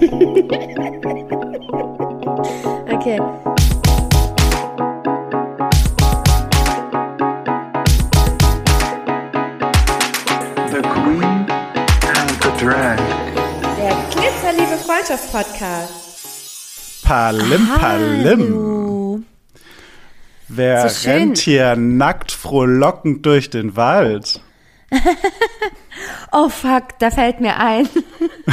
okay. The Queen and the Drag. Der Glitzerliebe Freundschaft-Podcast. Palim, palim. Hallo. Wer So rennt hier nackt frohlockend durch den Wald? Oh fuck, da fällt mir ein.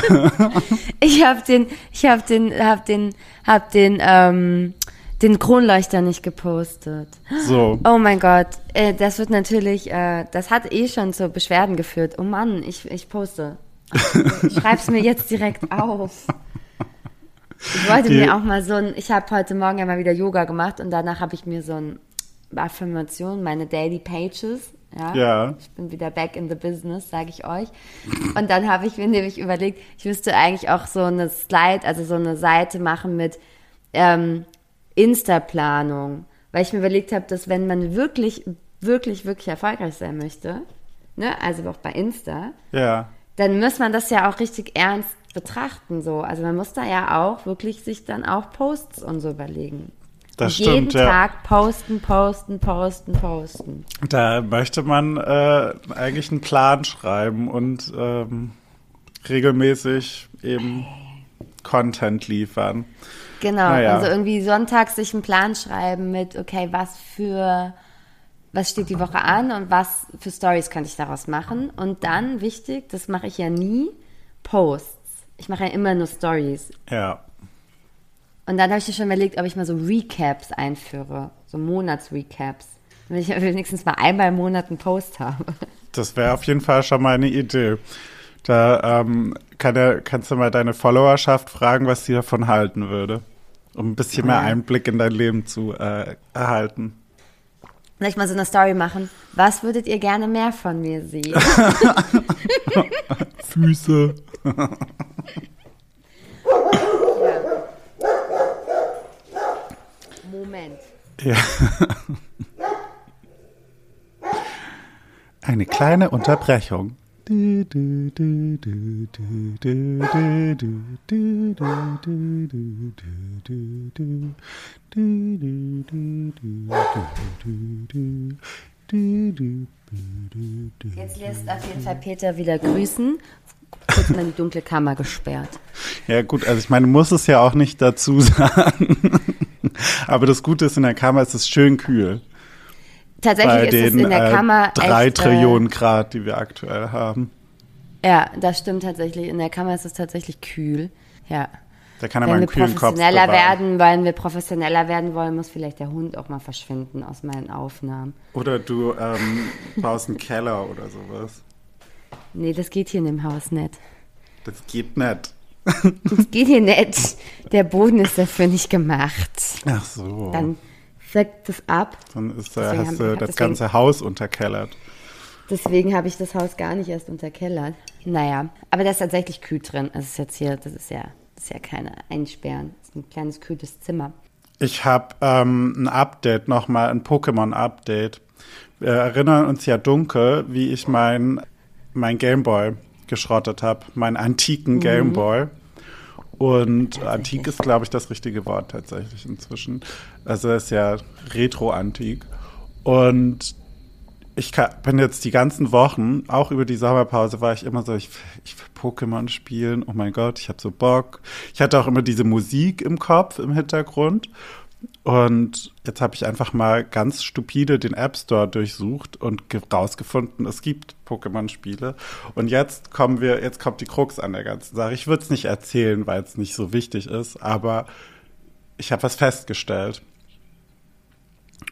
ich hab den, ich hab den, hab den, hab den, ähm, den Kronleuchter nicht gepostet. So. Oh mein Gott, äh, das wird natürlich, äh, das hat eh schon zu Beschwerden geführt. Oh Mann, ich, ich poste. Ich schreib's mir jetzt direkt auf. Ich wollte Die- mir auch mal so ein, ich habe heute Morgen ja mal wieder Yoga gemacht und danach habe ich mir so ein Affirmation, meine Daily Pages. Ja. Ja. Ich bin wieder back in the business, sage ich euch. Und dann habe ich mir nämlich überlegt, ich müsste eigentlich auch so eine Slide, also so eine Seite machen mit ähm, Insta-Planung. Weil ich mir überlegt habe, dass wenn man wirklich, wirklich, wirklich erfolgreich sein möchte, ne, also auch bei Insta, Ja. dann muss man das ja auch richtig ernst betrachten. So. Also man muss da ja auch wirklich sich dann auch Posts und so überlegen. Das jeden stimmt, ja. Tag posten, posten, posten, posten. Da möchte man äh, eigentlich einen Plan schreiben und ähm, regelmäßig eben Content liefern. Genau, Naja. also irgendwie sonntags sich einen Plan schreiben mit, okay, was für, was steht die Woche an und was für Stories könnte ich daraus machen. Und dann, wichtig, das mache ich ja nie, Posts. Ich mache ja immer nur Stories. Ja. Und dann habe ich mir schon überlegt, ob ich mal so Recaps einführe, so Monatsrecaps. Wenn ich wenigstens mal einmal im Monat einen Post habe. Das wäre auf jeden Fall schon mal eine Idee. Da ähm, kann der, kannst du mal deine Followerschaft fragen, was sie davon halten würde. Um ein bisschen mehr Ja. Einblick in dein Leben zu äh, erhalten. Soll ich mal so eine Story machen? Was würdet ihr gerne mehr von mir sehen? Füße. Moment. Ja. Eine kleine Unterbrechung. Jetzt lässt auf jeden Fall Peter wieder grüßen. Kurz in die dunkle Kammer gesperrt. Ja gut, also ich meine, muss es ja auch nicht dazu sagen. Aber das Gute ist, in der Kammer ist es schön kühl. Tatsächlich Bei ist es den in der äh, Kammer drei echt, Trillionen Grad, die wir aktuell haben. Äh, ja, das stimmt tatsächlich. In der Kammer ist es tatsächlich kühl. Ja. Da kann er Wenn mal wir einen Kopf professioneller werden, weil wir professioneller werden wollen, muss vielleicht der Hund auch mal verschwinden aus meinen Aufnahmen. Oder du ähm, baust einen Keller oder sowas. Nee, das geht hier in dem Haus nicht. Das geht nicht. Das geht hier nicht. Der Boden ist dafür nicht gemacht. Ach so. Dann sackt das ab. Dann ist, Deswegen hast du das deswegen- ganze Haus unterkellert. Deswegen habe ich das Haus gar nicht erst unterkellert. Naja, aber da ist tatsächlich kühl drin. Das ist jetzt hier, das ist ja, das ist ja keine Einsperren. Das ist ein kleines kühles Zimmer. Ich habe ähm, ein Update nochmal, ein Pokémon-Update. Wir erinnern uns ja dunkel, wie ich mein, mein Gameboy geschrottet habe, meinen antiken Gameboy. Und antik ist, glaube ich, das richtige Wort tatsächlich inzwischen. Also ist ja retro-antik. Und ich bin jetzt die ganzen Wochen, auch über die Sommerpause, war ich immer so, ich, ich will Pokémon spielen, oh mein Gott, ich habe so Bock. Ich hatte auch immer diese Musik im Kopf, im Hintergrund. Und jetzt habe ich einfach mal ganz stupide den App Store durchsucht und ge- rausgefunden, es gibt Pokémon-Spiele. Und jetzt kommen wir, jetzt kommt die Krux an der ganzen Sache. Ich würde es nicht erzählen, weil es nicht so wichtig ist, aber ich habe was festgestellt.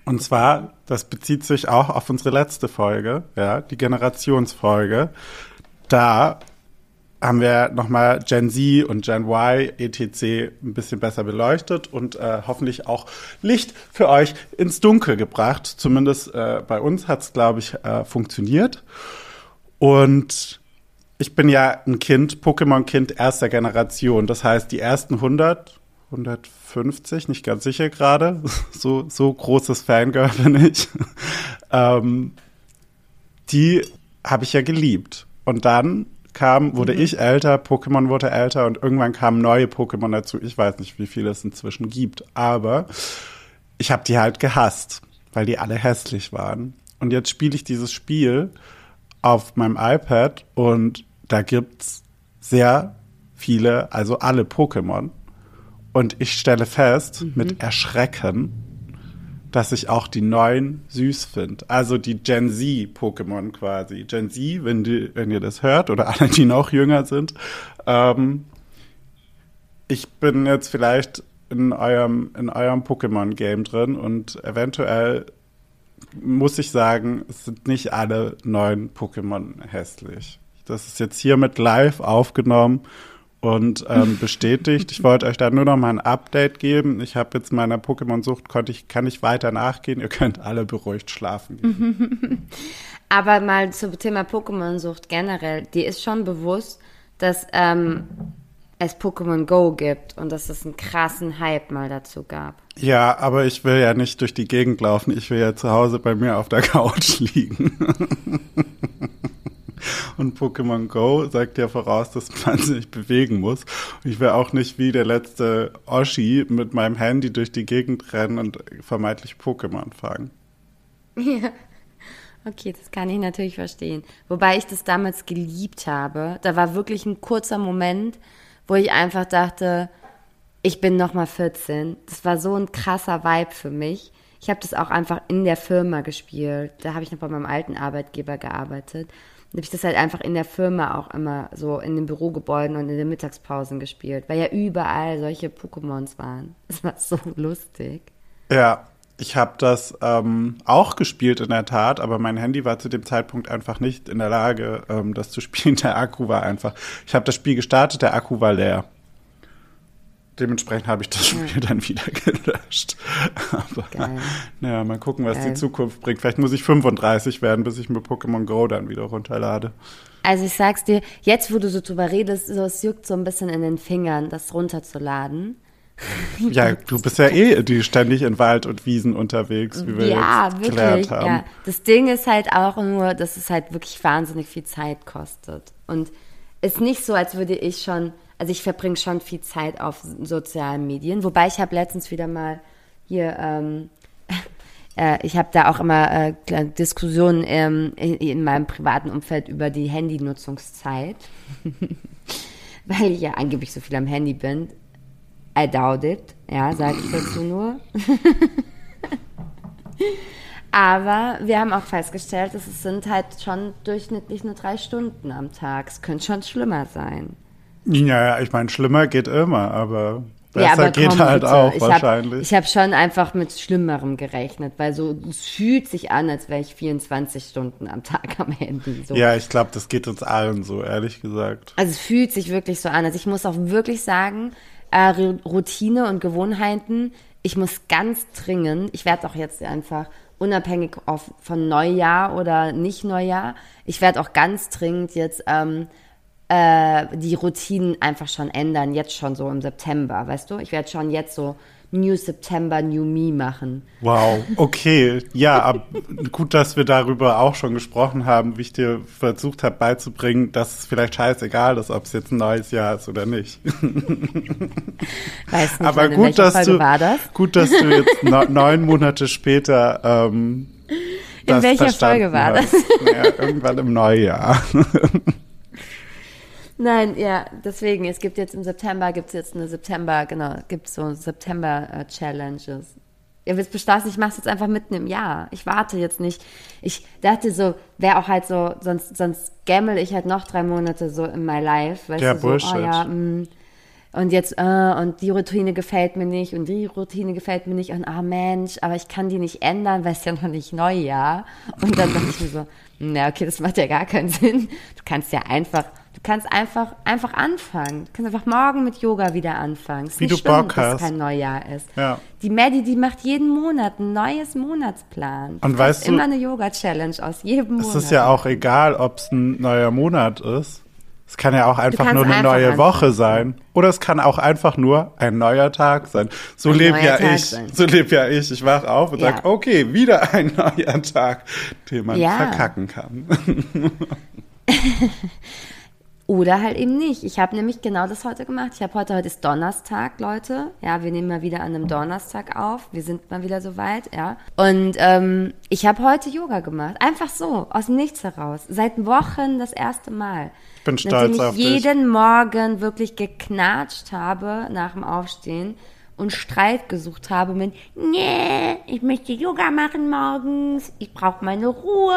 Und zwar, das bezieht sich auch auf unsere letzte Folge, ja, die Generationsfolge. Da haben wir nochmal Gen Z und Gen Y etc. ein bisschen besser beleuchtet und äh, hoffentlich auch Licht für euch ins Dunkel gebracht. Zumindest äh, bei uns hat es, glaube ich, äh, funktioniert. Und ich bin ja ein Kind, Pokémon-Kind erster Generation. Das heißt, die ersten 100, 150, nicht ganz sicher gerade. So, so großes Fangirl bin ich. ähm, die habe ich ja geliebt. Und dann kam, wurde ich älter, Pokémon wurde älter und irgendwann kamen neue Pokémon dazu. Ich weiß nicht, wie viele es inzwischen gibt, aber ich habe die halt gehasst, weil die alle hässlich waren. Und jetzt spiele ich dieses Spiel auf meinem iPad und da gibt's sehr viele, also alle Pokémon. Und ich stelle fest, mit Erschrecken, dass ich auch die neuen süß finde. Also die Gen Z Pokémon quasi. Gen Z, wenn, die, wenn ihr das hört, oder alle, die noch jünger sind. Ähm, ich bin jetzt vielleicht in eurem, in eurem Pokémon-Game drin und eventuell muss ich sagen, es sind nicht alle neuen Pokémon hässlich. Das ist jetzt hiermit live aufgenommen und ähm, bestätigt. Ich wollte euch da nur noch mal ein Update geben. Ich habe jetzt meiner Pokémon-Sucht, konnte ich, kann ich weiter nachgehen. Ihr könnt alle beruhigt schlafen. gehen. Aber mal zum Thema Pokémon-Sucht generell, die ist schon bewusst, dass ähm, es Pokémon Go gibt und dass es einen krassen Hype mal dazu gab. Ja, aber ich will ja nicht durch die Gegend laufen. Ich will ja zu Hause bei mir auf der Couch liegen. Und Pokémon Go sagt ja voraus, dass man sich bewegen muss. Ich will auch nicht wie der letzte Oschi mit meinem Handy durch die Gegend rennen und vermeintlich Pokémon fangen. Ja. Okay, das kann ich natürlich verstehen. Wobei ich das damals geliebt habe. Da war wirklich ein kurzer Moment, wo ich einfach dachte, ich bin noch mal 14. Das war so ein krasser Vibe für mich. Ich habe das auch einfach in der Firma gespielt. Da habe ich noch bei meinem alten Arbeitgeber gearbeitet. Habe ich das halt einfach in der Firma auch immer so in den Bürogebäuden und in den Mittagspausen gespielt, weil ja überall solche Pokémons waren. Das war so lustig. Ja, ich habe das ähm, auch gespielt in der Tat, aber mein Handy war zu dem Zeitpunkt einfach nicht in der Lage, ähm, das zu spielen. Der Akku war einfach. Ich habe das Spiel gestartet, der Akku war leer. Dementsprechend habe ich das Spiel dann wieder gelöscht. Aber Geil. naja, mal gucken, was Geil. die Zukunft bringt. Vielleicht muss ich 35 werden, bis ich mir Pokémon Go dann wieder runterlade. Also ich sag's dir, jetzt wo du so drüber redest, so, es juckt so ein bisschen in den Fingern, das runterzuladen. Ja, du bist ja eh die ständig in Wald und Wiesen unterwegs, wie wir ja, jetzt wirklich. haben. Ja. Das Ding ist halt auch nur, dass es halt wirklich wahnsinnig viel Zeit kostet. Und ist nicht so, als würde ich schon, also ich verbringe schon viel Zeit auf sozialen Medien. Wobei ich habe letztens wieder mal hier, ähm, äh, ich habe da auch immer äh, Diskussionen ähm, in, in meinem privaten Umfeld über die Handynutzungszeit. Weil ich ja angeblich so viel am Handy bin. I doubt it, ja, sage ich dazu nur. Aber wir haben auch festgestellt, dass es sind halt schon durchschnittlich nur drei Stunden am Tag. Es könnte schon schlimmer sein. Ja, ich meine, schlimmer geht immer, aber besser ja, aber geht komm, halt bitte. auch ich wahrscheinlich. Hab, ich habe schon einfach mit Schlimmerem gerechnet, weil so es fühlt sich an, als wäre ich 24 Stunden am Tag am Handy. So. ja, ich glaube, das geht uns allen so, ehrlich gesagt. Also es fühlt sich wirklich so an. Also ich muss auch wirklich sagen, äh, Routine und Gewohnheiten, ich muss ganz dringend, ich werde auch jetzt einfach unabhängig auf, von Neujahr oder nicht Neujahr, ich werde auch ganz dringend jetzt ähm, äh, die Routinen einfach schon ändern, jetzt schon so im September, weißt du? Ich werde schon jetzt so New September, New Me machen. Wow, okay. Ja, ab, gut, dass wir darüber auch schon gesprochen haben, wie ich dir versucht habe beizubringen, dass es vielleicht scheißegal ist, ob es jetzt ein neues Jahr ist oder nicht. Weiß nicht, Aber in gut, dass Folge du, war das? gut, dass du jetzt no, neun Monate später ähm, das welcher Folge war hast. Naja, irgendwann im Neujahr. Nein, ja, deswegen, es gibt jetzt im September, gibt es jetzt eine September, genau, gibt so September-Challenges. Ihr wisst Beschluss, ich mache es jetzt einfach mitten im Jahr. Ich warte jetzt nicht. Ich dachte so, wäre auch halt so, sonst, sonst gammel ich halt noch drei Monate so in my life. Weißt Ja, du, so, Bullshit. oh ja, mh, und jetzt, äh, und die Routine gefällt mir nicht und die Routine gefällt mir nicht und ah Mensch, aber ich kann die nicht ändern, weil es ja noch nicht Neujahr. Und dann dachte ich mir so, na okay, das macht ja gar keinen Sinn. Du kannst ja einfach, kannst einfach, einfach anfangen. Du kannst einfach morgen mit Yoga wieder anfangen. Ist Wie nicht du schlimm, Bock dass hast. kein Neujahr ist. Ja. Die Maddie, die macht jeden Monat ein neues Monatsplan. Und macht weißt du- immer eine Yoga-Challenge aus jedem Monat. Es ist ja auch egal, ob es ein neuer Monat ist. Es kann ja auch einfach nur eine einfach neue anfangen. Woche sein. Oder es kann auch einfach nur ein neuer Tag sein. So Ein lebe ja Tag ich. sein. So lebe ja ich. Ich wach auf und Ja. sag, okay, wieder ein neuer Tag, den man Ja. verkacken kann. Oder halt eben nicht. Ich habe nämlich genau das heute gemacht. Ich habe heute, heute ist Donnerstag, Leute. Ja, wir nehmen mal wieder an einem Donnerstag auf. Wir sind mal wieder soweit, ja. Und ähm, ich habe heute Yoga gemacht. Einfach so, aus dem Nichts heraus. Seit Wochen das erste Mal. Ich bin stolz Nachdem auf ich dich. jeden Morgen wirklich geknatscht habe nach dem Aufstehen und Streit gesucht habe mit, nee, ich möchte Yoga machen morgens, ich brauche meine Ruhe.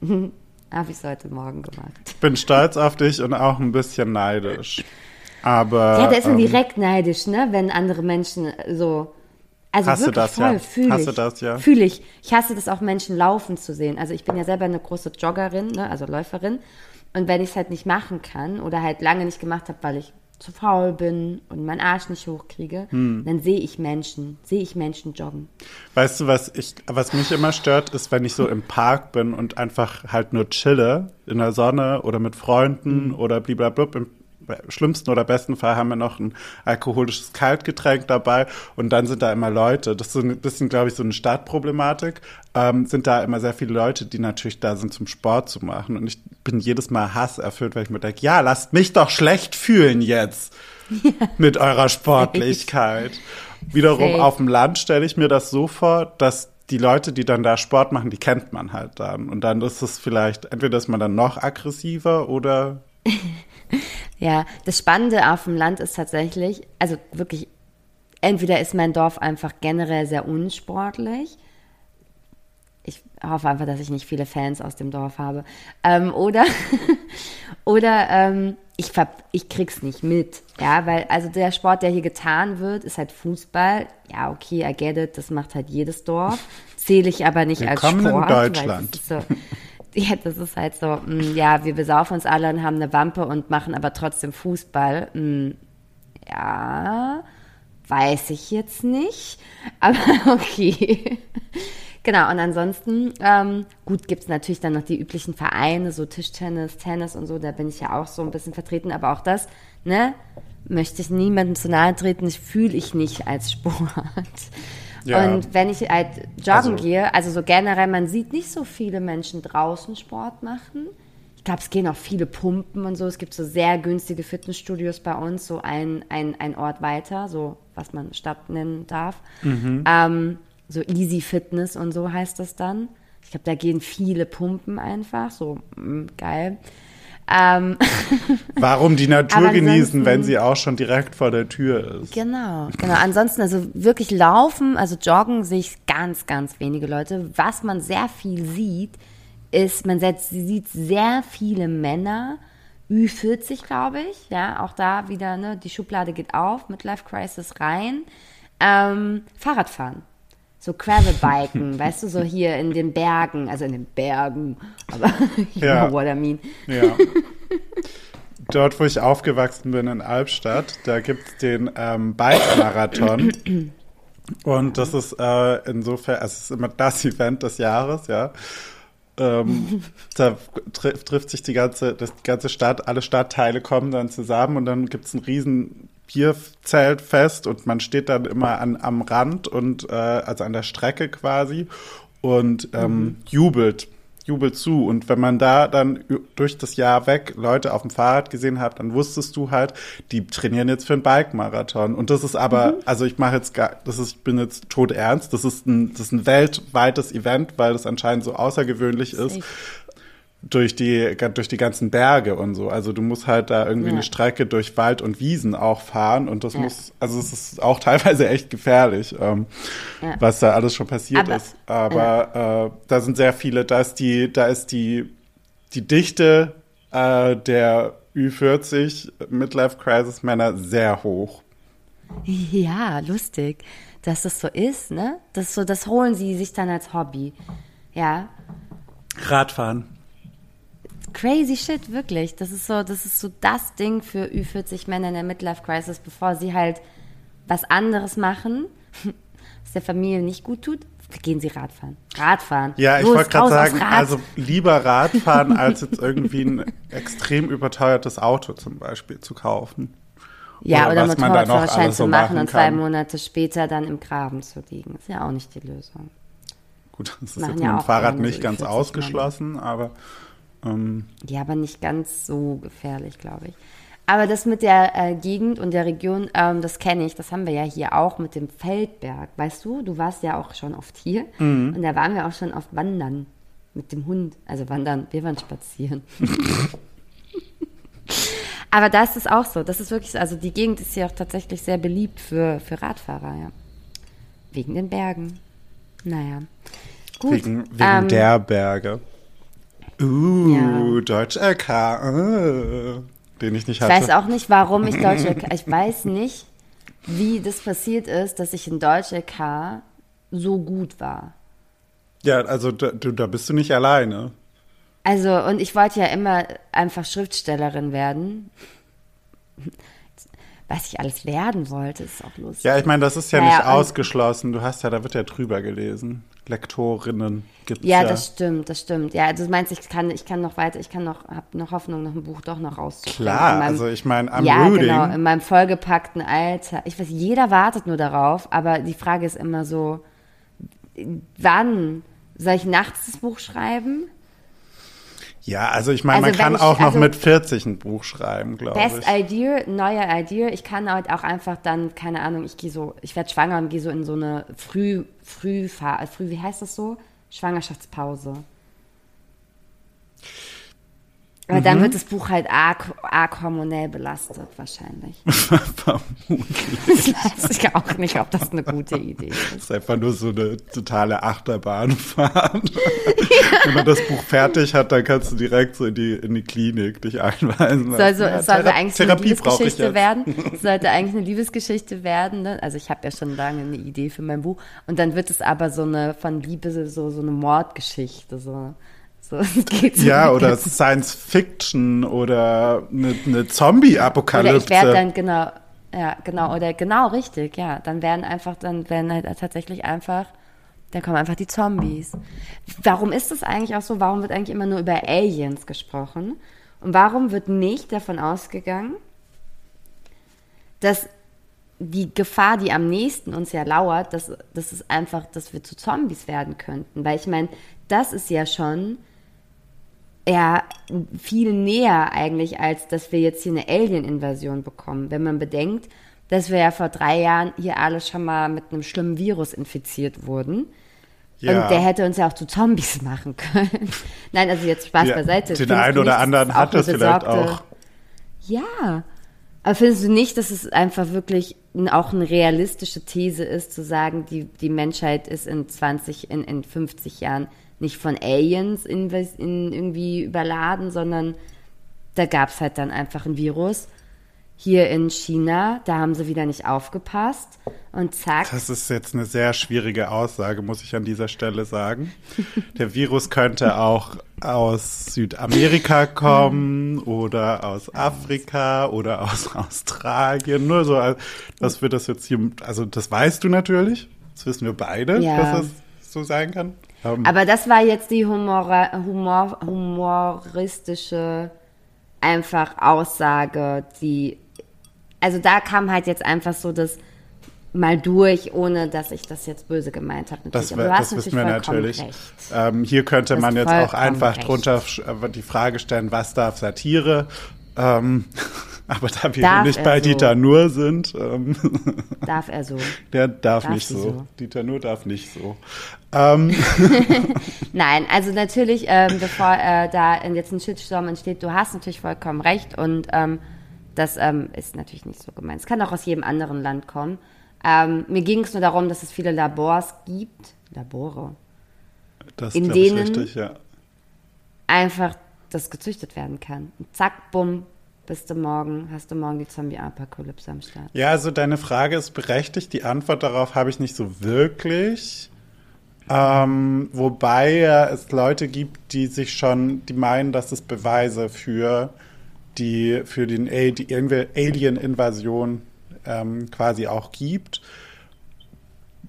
habe ich es heute Morgen gemacht. Ich bin stolz auf dich und auch ein bisschen neidisch. Aber. Ja, da ist man ähm, direkt neidisch, ne? Wenn andere Menschen so. Also Hast du wirklich das, voll, ja? fühle ich. du das, ja? Fühle ich. Ich hasse das auch, Menschen laufen zu sehen. Also ich bin ja selber eine große Joggerin, ne? also Läuferin. Und wenn ich es halt nicht machen kann oder halt lange nicht gemacht habe, weil ich zu faul bin und meinen Arsch nicht hochkriege, Hm. dann sehe ich Menschen, sehe ich Menschen joggen. Weißt du, was ich, was mich immer stört, ist, wenn ich so im Park bin und einfach halt nur chille in der Sonne oder mit Freunden oder bliblablub. Im schlimmsten oder besten Fall haben wir noch ein alkoholisches Kaltgetränk dabei und dann sind da immer Leute. Das ist so ein bisschen, glaube ich, so eine Stadtproblematik. Ähm, sind da immer sehr viele Leute, die natürlich da sind, zum Sport zu machen. Und ich bin jedes Mal hasserfüllt, weil ich mir denke, ja, lasst mich doch schlecht fühlen jetzt mit eurer Sportlichkeit. Wiederum Safe. auf dem Land stelle ich mir das so vor, dass die Leute, die dann da Sport machen, die kennt man halt dann. Und dann ist es vielleicht, entweder ist man dann noch aggressiver oder Ja, das Spannende auf dem Land ist tatsächlich, also wirklich, entweder ist mein Dorf einfach generell sehr unsportlich. Ich hoffe einfach, dass ich nicht viele Fans aus dem Dorf habe. Ähm, oder oder ähm, ich, ver ich krieg's nicht mit. Ja, weil also der Sport, der hier getan wird, ist halt Fußball. Ja, okay, I get it, das macht halt jedes Dorf. Zähle ich aber nicht als Willkommen in Sport. weil Deutschland. Ja, das ist halt so, mh, ja, wir besaufen uns alle und haben eine Wampe und machen aber trotzdem Fußball. Mh, ja, weiß ich jetzt nicht, aber okay. Genau, und ansonsten, ähm, gut, gibt's natürlich dann noch die üblichen Vereine, so Tischtennis, Tennis und so, da bin ich ja auch so ein bisschen vertreten, aber auch das, ne, möchte ich niemandem zu nahe treten, das fühle ich nicht als Sport. Ja. Und wenn ich halt joggen Also- gehe, also so generell, man sieht nicht so viele Menschen draußen Sport machen. Ich glaube, es gehen auch viele Pumpen und so. Es gibt so sehr günstige Fitnessstudios bei uns, so ein, ein, ein Ort weiter, so was man Stadt nennen darf. Ähm, so Easy Fitness und so heißt das dann. Ich glaube, da gehen viele Pumpen einfach, so mm, geil. Ähm, warum die Natur genießen, wenn sie auch schon direkt vor der Tür ist. Genau, genau. Ansonsten, also wirklich laufen, also joggen sehe ich ganz, ganz wenige Leute. Was man sehr viel sieht, ist, man sieht sehr viele Männer, Ü40, glaube ich, ja, auch da wieder, ne, die Schublade geht auf, Midlife Crisis rein, ähm, Fahrradfahren. So Gravelbiken, weißt du, so hier in den Bergen, also in den Bergen, aber you Ja. know what I mean. Ja. Dort, wo ich aufgewachsen bin in Albstadt, da gibt es den ähm, Bike-Marathon. Und das ist äh, insofern, es ist immer das Event des Jahres, ja. Ähm, da tri trifft sich die ganze, das, die ganze Stadt, alle Stadtteile kommen dann zusammen und dann gibt es ein riesen Bierzeltfest und man steht dann immer an, am Rand und äh, also an der Strecke quasi und ähm, jubelt, jubelt zu. Und wenn man da dann durch das Jahr weg Leute auf dem Fahrrad gesehen hat, dann wusstest du halt, die trainieren jetzt für einen Bike-Marathon. Und das ist aber, also ich mache jetzt gar, das ist, ich bin jetzt tot ernst, das ist ein, das ist ein weltweites Event, weil das anscheinend so außergewöhnlich ist Safe. Durch die, durch die ganzen Berge und so. Also du musst halt da irgendwie Ja. eine Strecke durch Wald und Wiesen auch fahren und das Ja. muss, also es ist auch teilweise echt gefährlich, ähm, Ja. was da alles schon passiert Aber- ist. Aber äh, da sind sehr viele, da ist die, da ist die, die Dichte äh, der Ü40 Midlife Crisis Männer sehr hoch. Ja, lustig, dass das so ist, ne? Das so, das holen sie sich dann als Hobby. Ja, Radfahren. Crazy shit, wirklich. Das ist so, das ist so das Ding für Ü40 Männer in der Midlife Crisis, bevor sie halt was anderes machen, was der Familie nicht gut tut, gehen sie Radfahren. Radfahren. Ja, ich wollte gerade sagen, also lieber Radfahren, als jetzt irgendwie ein extrem überteuertes Auto zum Beispiel zu kaufen. ja, oder oder, Motorradführerschein zu so machen und zwei. Monate später dann im Graben zu liegen. Ist ja auch nicht die Lösung. Gut, das ist Machen jetzt ja mit dem Fahrrad nicht ganz Ü40 ausgeschlossen, aber Ähm, Ja, aber nicht ganz so gefährlich, glaube ich. Aber das mit der äh, Gegend und der Region, ähm, das kenne ich. Das haben wir ja hier auch mit dem Feldberg. Weißt du, du warst ja auch schon oft hier. Und da waren wir auch schon oft wandern mit dem Hund. Also wandern, wir waren spazieren. Aber da ist es auch so. Das ist wirklich so. Also die Gegend ist hier auch tatsächlich sehr beliebt für, für Radfahrer, ja. Wegen den Bergen. Naja. Gut. wegen wegen ähm, der Berge. Uh, Ja. Deutsch LK, äh, den ich nicht Ich hatte. weiß auch nicht, warum ich Deutsch LK. Ich weiß nicht, wie das passiert ist, dass ich in Deutsch LK so gut war. Ja, also da, du, da bist du nicht alleine. Also, und ich wollte ja immer einfach Schriftstellerin werden. Was ich alles werden wollte, ist auch lustig. Ja, ich meine, das ist ja Naja, nicht ausgeschlossen. Du hast ja, da wird ja drüber gelesen. Lektorinnen gibt's ja. Ja, das stimmt, das stimmt. Ja, also du meinst, ich kann, ich kann noch weiter, ich kann noch, habe noch Hoffnung, noch ein Buch doch noch rauszubringen. Klar, In meinem- also ich meine, am ja, Rooting. genau, in meinem vollgepackten Alter. Ich weiß, jeder wartet nur darauf, aber die Frage ist immer so, wann soll ich nachts das Buch schreiben? Ja, also ich meine, Also man kann ich- auch noch also- mit 40 ein Buch schreiben, glaube Best ich. Idea, neue Idea. Ich kann halt auch einfach dann, keine Ahnung, ich gehe so, ich werde schwanger und gehe so in so eine Früh, Früh, Früh, wie heißt das so? Schwangerschaftspause. Aber Mhm. dann wird das Buch halt arg, arg hormonell belastet, wahrscheinlich. Vermutlich. Ich weiß auch nicht, ob das eine gute Idee ist. Das ist einfach nur so eine totale Achterbahnfahrt. Wenn man das Buch fertig hat, dann kannst du direkt so in die, in die Klinik dich einweisen. Soll so, Ja, es sollte eigentlich eine Therapie ich Liebesgeschichte werden. Es sollte eigentlich eine Liebesgeschichte werden. Ne? Also ich habe ja schon lange eine Idee für mein Buch. Und dann wird es aber so eine von Liebe so, so eine Mordgeschichte. So, so Ja, oder Science Fiction oder eine, eine oder ich Zombie-Apokalypse. werde dann genau, ja genau oder genau richtig, ja. Dann werden einfach, dann werden halt tatsächlich einfach, dann kommen einfach die Zombies. Warum ist das eigentlich auch so? Warum wird eigentlich immer nur über Aliens gesprochen? Und warum wird nicht davon ausgegangen, dass die Gefahr, die am nächsten uns ja lauert, dass, dass es einfach, dass wir zu Zombies werden könnten. Weil ich meine, das ist ja schon ja viel näher eigentlich, als dass wir jetzt hier eine Alien-Invasion bekommen. Wenn man bedenkt, dass wir ja vor drei Jahren hier alle schon mal mit einem schlimmen Virus infiziert wurden. Ja. Und der hätte uns ja auch zu Zombies machen können. Nein, also jetzt Spaß Ja, beiseite. den Findest einen oder anderen hat das vielleicht auch. Ja. Aber findest du nicht, dass es einfach wirklich auch eine realistische These ist, zu sagen, die, die Menschheit ist in 20, in, in 50 Jahren nicht von Aliens in, in irgendwie überladen, sondern da gab es halt dann einfach ein Virus. Hier in China, da haben sie wieder nicht aufgepasst und zack. Das ist jetzt eine sehr schwierige Aussage, muss ich an dieser Stelle sagen. Der Virus könnte auch aus Südamerika kommen oder aus Afrika oder aus Australien. Nur so, dass wir das jetzt hier, also das weißt du natürlich, das wissen wir beide, Ja. dass es so sein kann. Ähm, Aber das war jetzt die Humor, Humor, humoristische einfach Aussage, die, also da kam halt jetzt einfach so das mal durch, ohne dass ich das jetzt böse gemeint habe. Das, Aber das wissen wir natürlich. Ähm, hier könnte man jetzt auch einfach recht. drunter äh, die Frage stellen, was darf Satire? Ähm, aber da wir Darf nicht bei so? Dieter Nur sind, ähm, Darf er so. der darf, Darf nicht so. so? Dieter Nur darf nicht so. Ähm, Nein, also natürlich, ähm, bevor äh, da jetzt ein Shitstorm entsteht, du hast natürlich vollkommen recht und ähm, das ähm, ist natürlich nicht so gemeint. Es kann auch aus jedem anderen Land kommen. Ähm, mir ging es nur darum, dass es viele Labors gibt, Labore, das In denen- richtig, ja. einfach das gezüchtet werden kann. Und zack, bumm, bist du morgen, hast du morgen die Zombie-Apokalypse am Start. Ja, also deine Frage ist berechtigt. Die Antwort darauf habe ich nicht so wirklich. Ähm, wobei es Leute gibt, die sich schon, die meinen, dass es Beweise für die, für den die Alien-Invasion ähm, quasi auch gibt.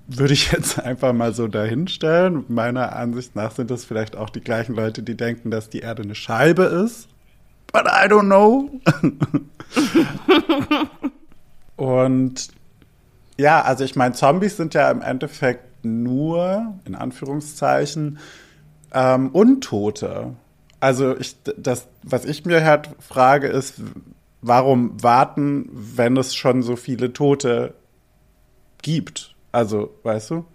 Würde ich jetzt einfach mal so dahinstellen. Meiner Ansicht nach sind das vielleicht auch die gleichen Leute, die denken, dass die Erde eine Scheibe ist. But I don't know. Und ja, also ich meine, Zombies sind ja im Endeffekt nur, in Anführungszeichen, ähm, Untote. Also ich, das, was ich mir halt frage, ist, warum warten, wenn es schon so viele Tote gibt? Also, weißt du?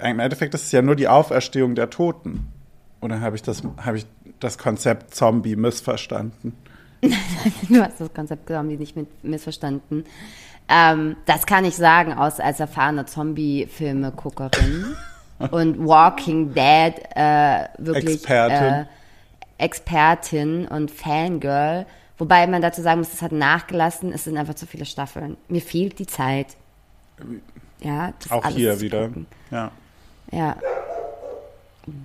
Im Endeffekt ist es ja nur die Auferstehung der Toten. Oder habe ich das, habe ich das Konzept Zombie missverstanden? du hast das Konzept Zombie nicht mit, missverstanden. Ähm, das kann ich sagen, aus, als erfahrene Zombie-Filme-Guckerin und Walking Dead äh, wirklich Expertin. Äh, Expertin und Fangirl. Wobei man dazu sagen muss, es hat nachgelassen, es sind einfach zu viele Staffeln. Mir fehlt die Zeit. Ja, das Auch hier wieder. Ja. Ja.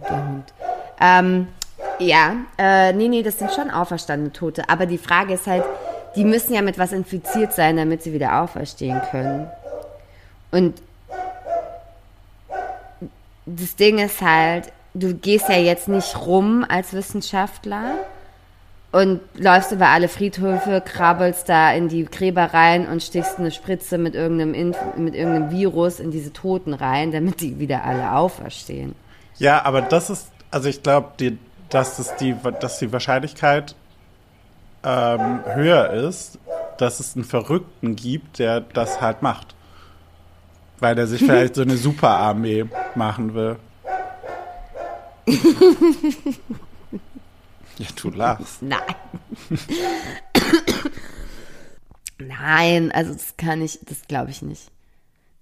Der Hund. Ähm, ja, äh, nee, nee, das sind schon auferstandene Tote. Aber die Frage ist halt, die müssen ja mit was infiziert sein, damit sie wieder auferstehen können. Und das Ding ist halt, du gehst ja jetzt nicht rum als Wissenschaftler und läufst über alle Friedhöfe, krabbelst da in die Gräber rein und stichst eine Spritze mit irgendeinem, Inf mit irgendeinem Virus in diese Toten rein, damit die wieder alle auferstehen. Ja, aber das ist, also ich glaube, die, dass, es die, dass die Wahrscheinlichkeit ähm, höher ist, dass es einen Verrückten gibt, der das halt macht. Weil der sich vielleicht so eine Superarmee machen will. ja, du lachst. Nein. Nein, also das kann ich, das glaube ich nicht.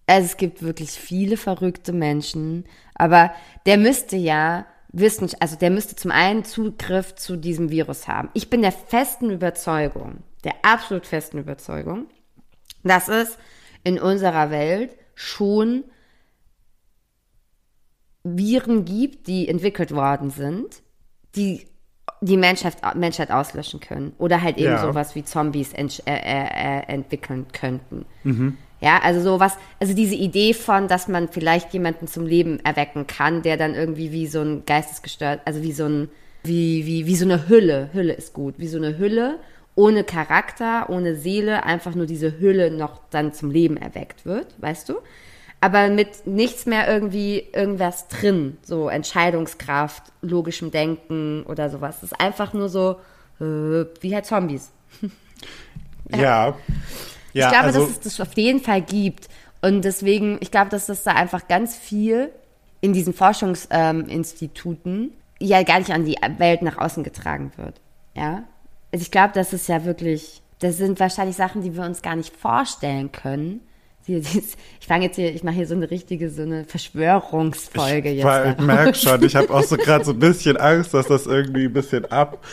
Also es gibt wirklich viele verrückte Menschen, aber der müsste ja wissen, also der müsste zum einen Zugriff zu diesem Virus haben. Ich bin der festen Überzeugung, der absolut festen Überzeugung, dass es in unserer Welt schon Viren gibt, die entwickelt worden sind, die die Menschheit, Menschheit auslöschen können. Oder halt eben Ja. sowas wie Zombies ent, äh, äh, äh, entwickeln könnten. Ja, also sowas, also diese Idee von, dass man vielleicht jemanden zum Leben erwecken kann, der dann irgendwie wie so ein geistesgestört, also wie so ein, wie, wie, wie so eine Hülle, Hülle ist gut, wie so eine Hülle, ohne Charakter, ohne Seele, einfach nur diese Hülle noch dann zum Leben erweckt wird, weißt du? Aber mit nichts mehr irgendwie irgendwas drin, so Entscheidungskraft, logischem Denken oder sowas. Das ist einfach nur so, äh, wie halt Zombies. Ja. Ja, ich glaube, also, dass es das auf jeden Fall gibt. Und deswegen, ich glaube, dass das da einfach ganz viel in diesen Forschungsinstituten ähm, ja gar nicht an die Welt nach außen getragen wird. Ja. Also ich glaube, das ist ja wirklich, das sind wahrscheinlich Sachen, die wir uns gar nicht vorstellen können. Ich fange jetzt hier, ich mache hier so eine richtige, so eine Verschwörungsfolge ich, jetzt. weil, ich merke schon, ich habe auch so gerade so ein bisschen Angst, dass das irgendwie ein bisschen ab,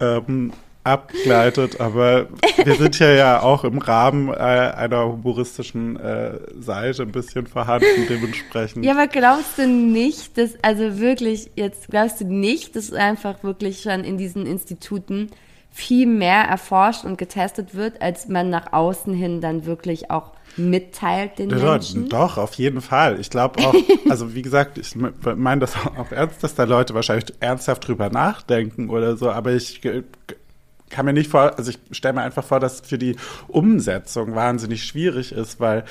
ähm, abgleitet. Aber wir sind hier ja auch im Rahmen äh, einer humoristischen äh, Seite ein bisschen vorhanden, dementsprechend. Ja, aber glaubst du nicht, dass, also wirklich, jetzt glaubst du nicht, dass einfach wirklich schon in diesen Instituten viel mehr erforscht und getestet wird, als man nach außen hin dann wirklich auch mitteilt den Ja, Menschen? Doch, auf jeden Fall. Ich glaube auch, also wie gesagt, ich meine das auch ernst, dass da Leute wahrscheinlich ernsthaft drüber nachdenken oder so, aber ich kann mir nicht vor, also ich stelle mir einfach vor, dass für die Umsetzung wahnsinnig schwierig ist, weil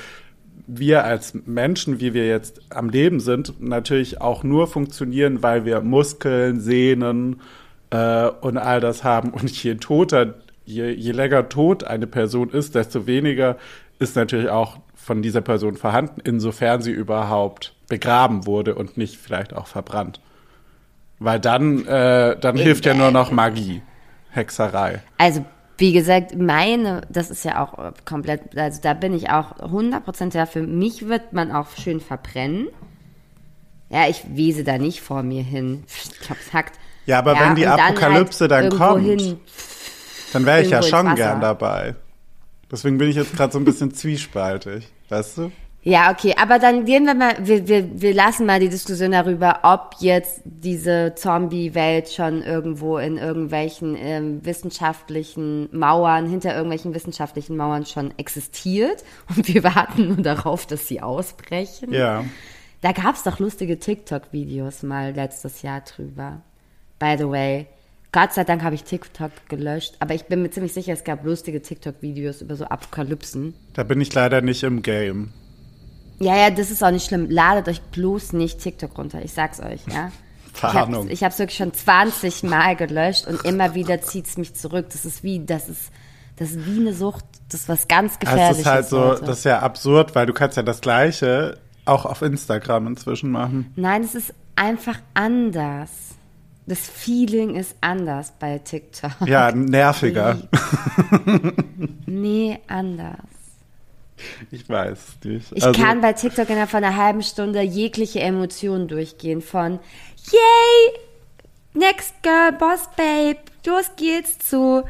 wir als Menschen, wie wir jetzt am Leben sind, natürlich auch nur funktionieren, weil wir Muskeln, Sehnen äh, und all das haben. Und je toter, je, je länger tot eine Person ist, desto weniger ist natürlich auch von dieser Person vorhanden, insofern sie überhaupt begraben wurde und nicht vielleicht auch verbrannt. Weil dann, äh, dann hilft ja nur noch Magie, Hexerei. Also, wie gesagt, meine, das ist ja auch komplett, also da bin ich auch 100% dafür. Mich wird man auch schön verbrennen. Ja, ich wiese da nicht vor mir hin. Ich glaube, es hackt. Ja, aber wenn die und Apokalypse dann irgendwo kommt, hin. Dann wäre ich ja schon gern dabei. Deswegen bin ich jetzt gerade so ein bisschen zwiespaltig, weißt du? Ja, okay, aber dann gehen wir mal, wir, wir, wir lassen mal die Diskussion darüber, ob jetzt diese Zombie-Welt schon irgendwo in irgendwelchen ähm, wissenschaftlichen Mauern, hinter irgendwelchen wissenschaftlichen Mauern schon existiert und wir warten nur darauf, dass sie ausbrechen. Ja. Da gab's doch lustige TikTok-Videos mal letztes Jahr drüber. By the way. Gott sei Dank habe ich TikTok gelöscht, aber ich bin mir ziemlich sicher, es gab lustige TikTok-Videos über so Apokalypsen. Da bin ich leider nicht im Game. Ja, ja, das ist auch nicht schlimm. Ladet euch bloß nicht TikTok runter. Ich sag's euch, ja. Ich habe hab's wirklich schon 20 Mal gelöscht und immer wieder zieht's mich zurück. Das ist wie, das ist, das ist wie eine Sucht, das ist was ganz Also Gefährliches. es ist halt so, Leute. das ist ja absurd, weil du kannst ja das Gleiche auch auf Instagram inzwischen machen. Nein, es ist einfach anders. Das Feeling ist anders bei TikTok. Ja, nerviger. Nee, anders. Ich weiß nicht. Ich Also, kann bei TikTok innerhalb von einer halben Stunde jegliche Emotionen durchgehen von Yay! Next Girl, Boss Babe, los geht's zu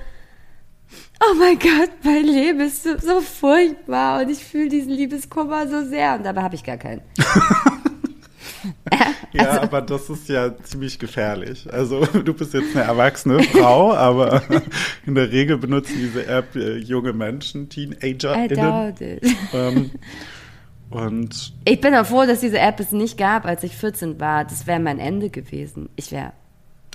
Oh mein Gott, mein Leben ist so, so furchtbar und ich fühle diesen Liebeskummer so sehr und dabei habe ich gar keinen. Ja, Also aber das ist ja ziemlich gefährlich. Also du bist jetzt eine erwachsene Frau, aber in der Regel benutzen diese App äh, junge Menschen, I TeenagerInnen. Ähm, und Ich bin auch froh, dass diese App es nicht gab, als ich 14 war. Das wäre mein Ende gewesen. Ich wäre,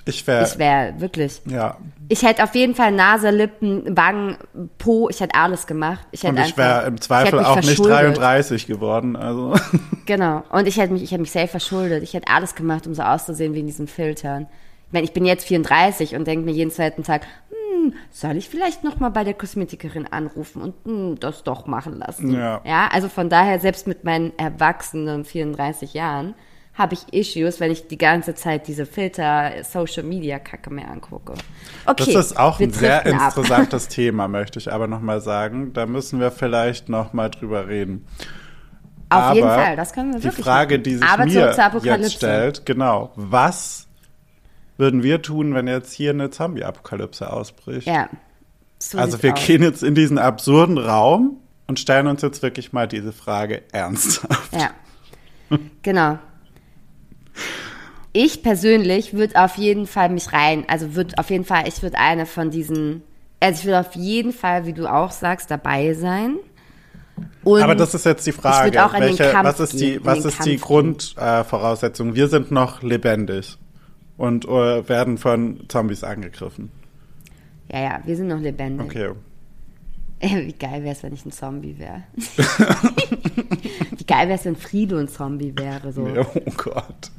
ich wäre, ich wäre wirklich. ja, Ich hätte auf jeden Fall Nase, Lippen, Wangen, Po, ich hätte alles gemacht. Ich hätte und ich wäre im Zweifel auch nicht verschuldet. 33 geworden. Also Genau. Und ich hätte mich, ich hätte mich safe verschuldet. Ich hätte alles gemacht, um so auszusehen wie in diesen Filtern. Ich meine, ich bin jetzt 34 und denke mir jeden zweiten Tag, hm, soll ich vielleicht noch mal bei der Kosmetikerin anrufen und hm, das doch machen lassen? Ja. Ja, also von daher, selbst mit meinen erwachsenen 34 Jahren, habe ich Issues, wenn ich die ganze Zeit diese Filter, Social Media Kacke mir angucke. Okay. das ist auch ein sehr driften ab. interessantes Thema, möchte ich aber nochmal sagen. Da müssen wir vielleicht nochmal drüber reden. Auf aber jeden Fall, das können wir Die wirklich Frage, machen. die sich Aber mir Apokalypse. jetzt stellt, genau, was würden wir tun, wenn jetzt hier eine Zombie-Apokalypse ausbricht? Ja. So also wir aus. gehen jetzt in diesen absurden Raum und stellen uns jetzt wirklich mal diese Frage ernsthaft. Ja. Genau. Ich persönlich würde auf jeden Fall mich rein, also würde auf jeden Fall, ich würde eine von diesen, also ich würde auf jeden Fall, wie du auch sagst, dabei sein. Und Aber das ist jetzt die Frage, welche, was ist die, was ist die Grundvoraussetzung? wir sind noch lebendig und äh, werden von Zombies angegriffen. ja, ja, wir sind noch lebendig. Okay. Wie geil wäre es, wenn ich ein Zombie wäre. wie geil wäre es, wenn Frido ein Zombie wäre. So. Oh Gott.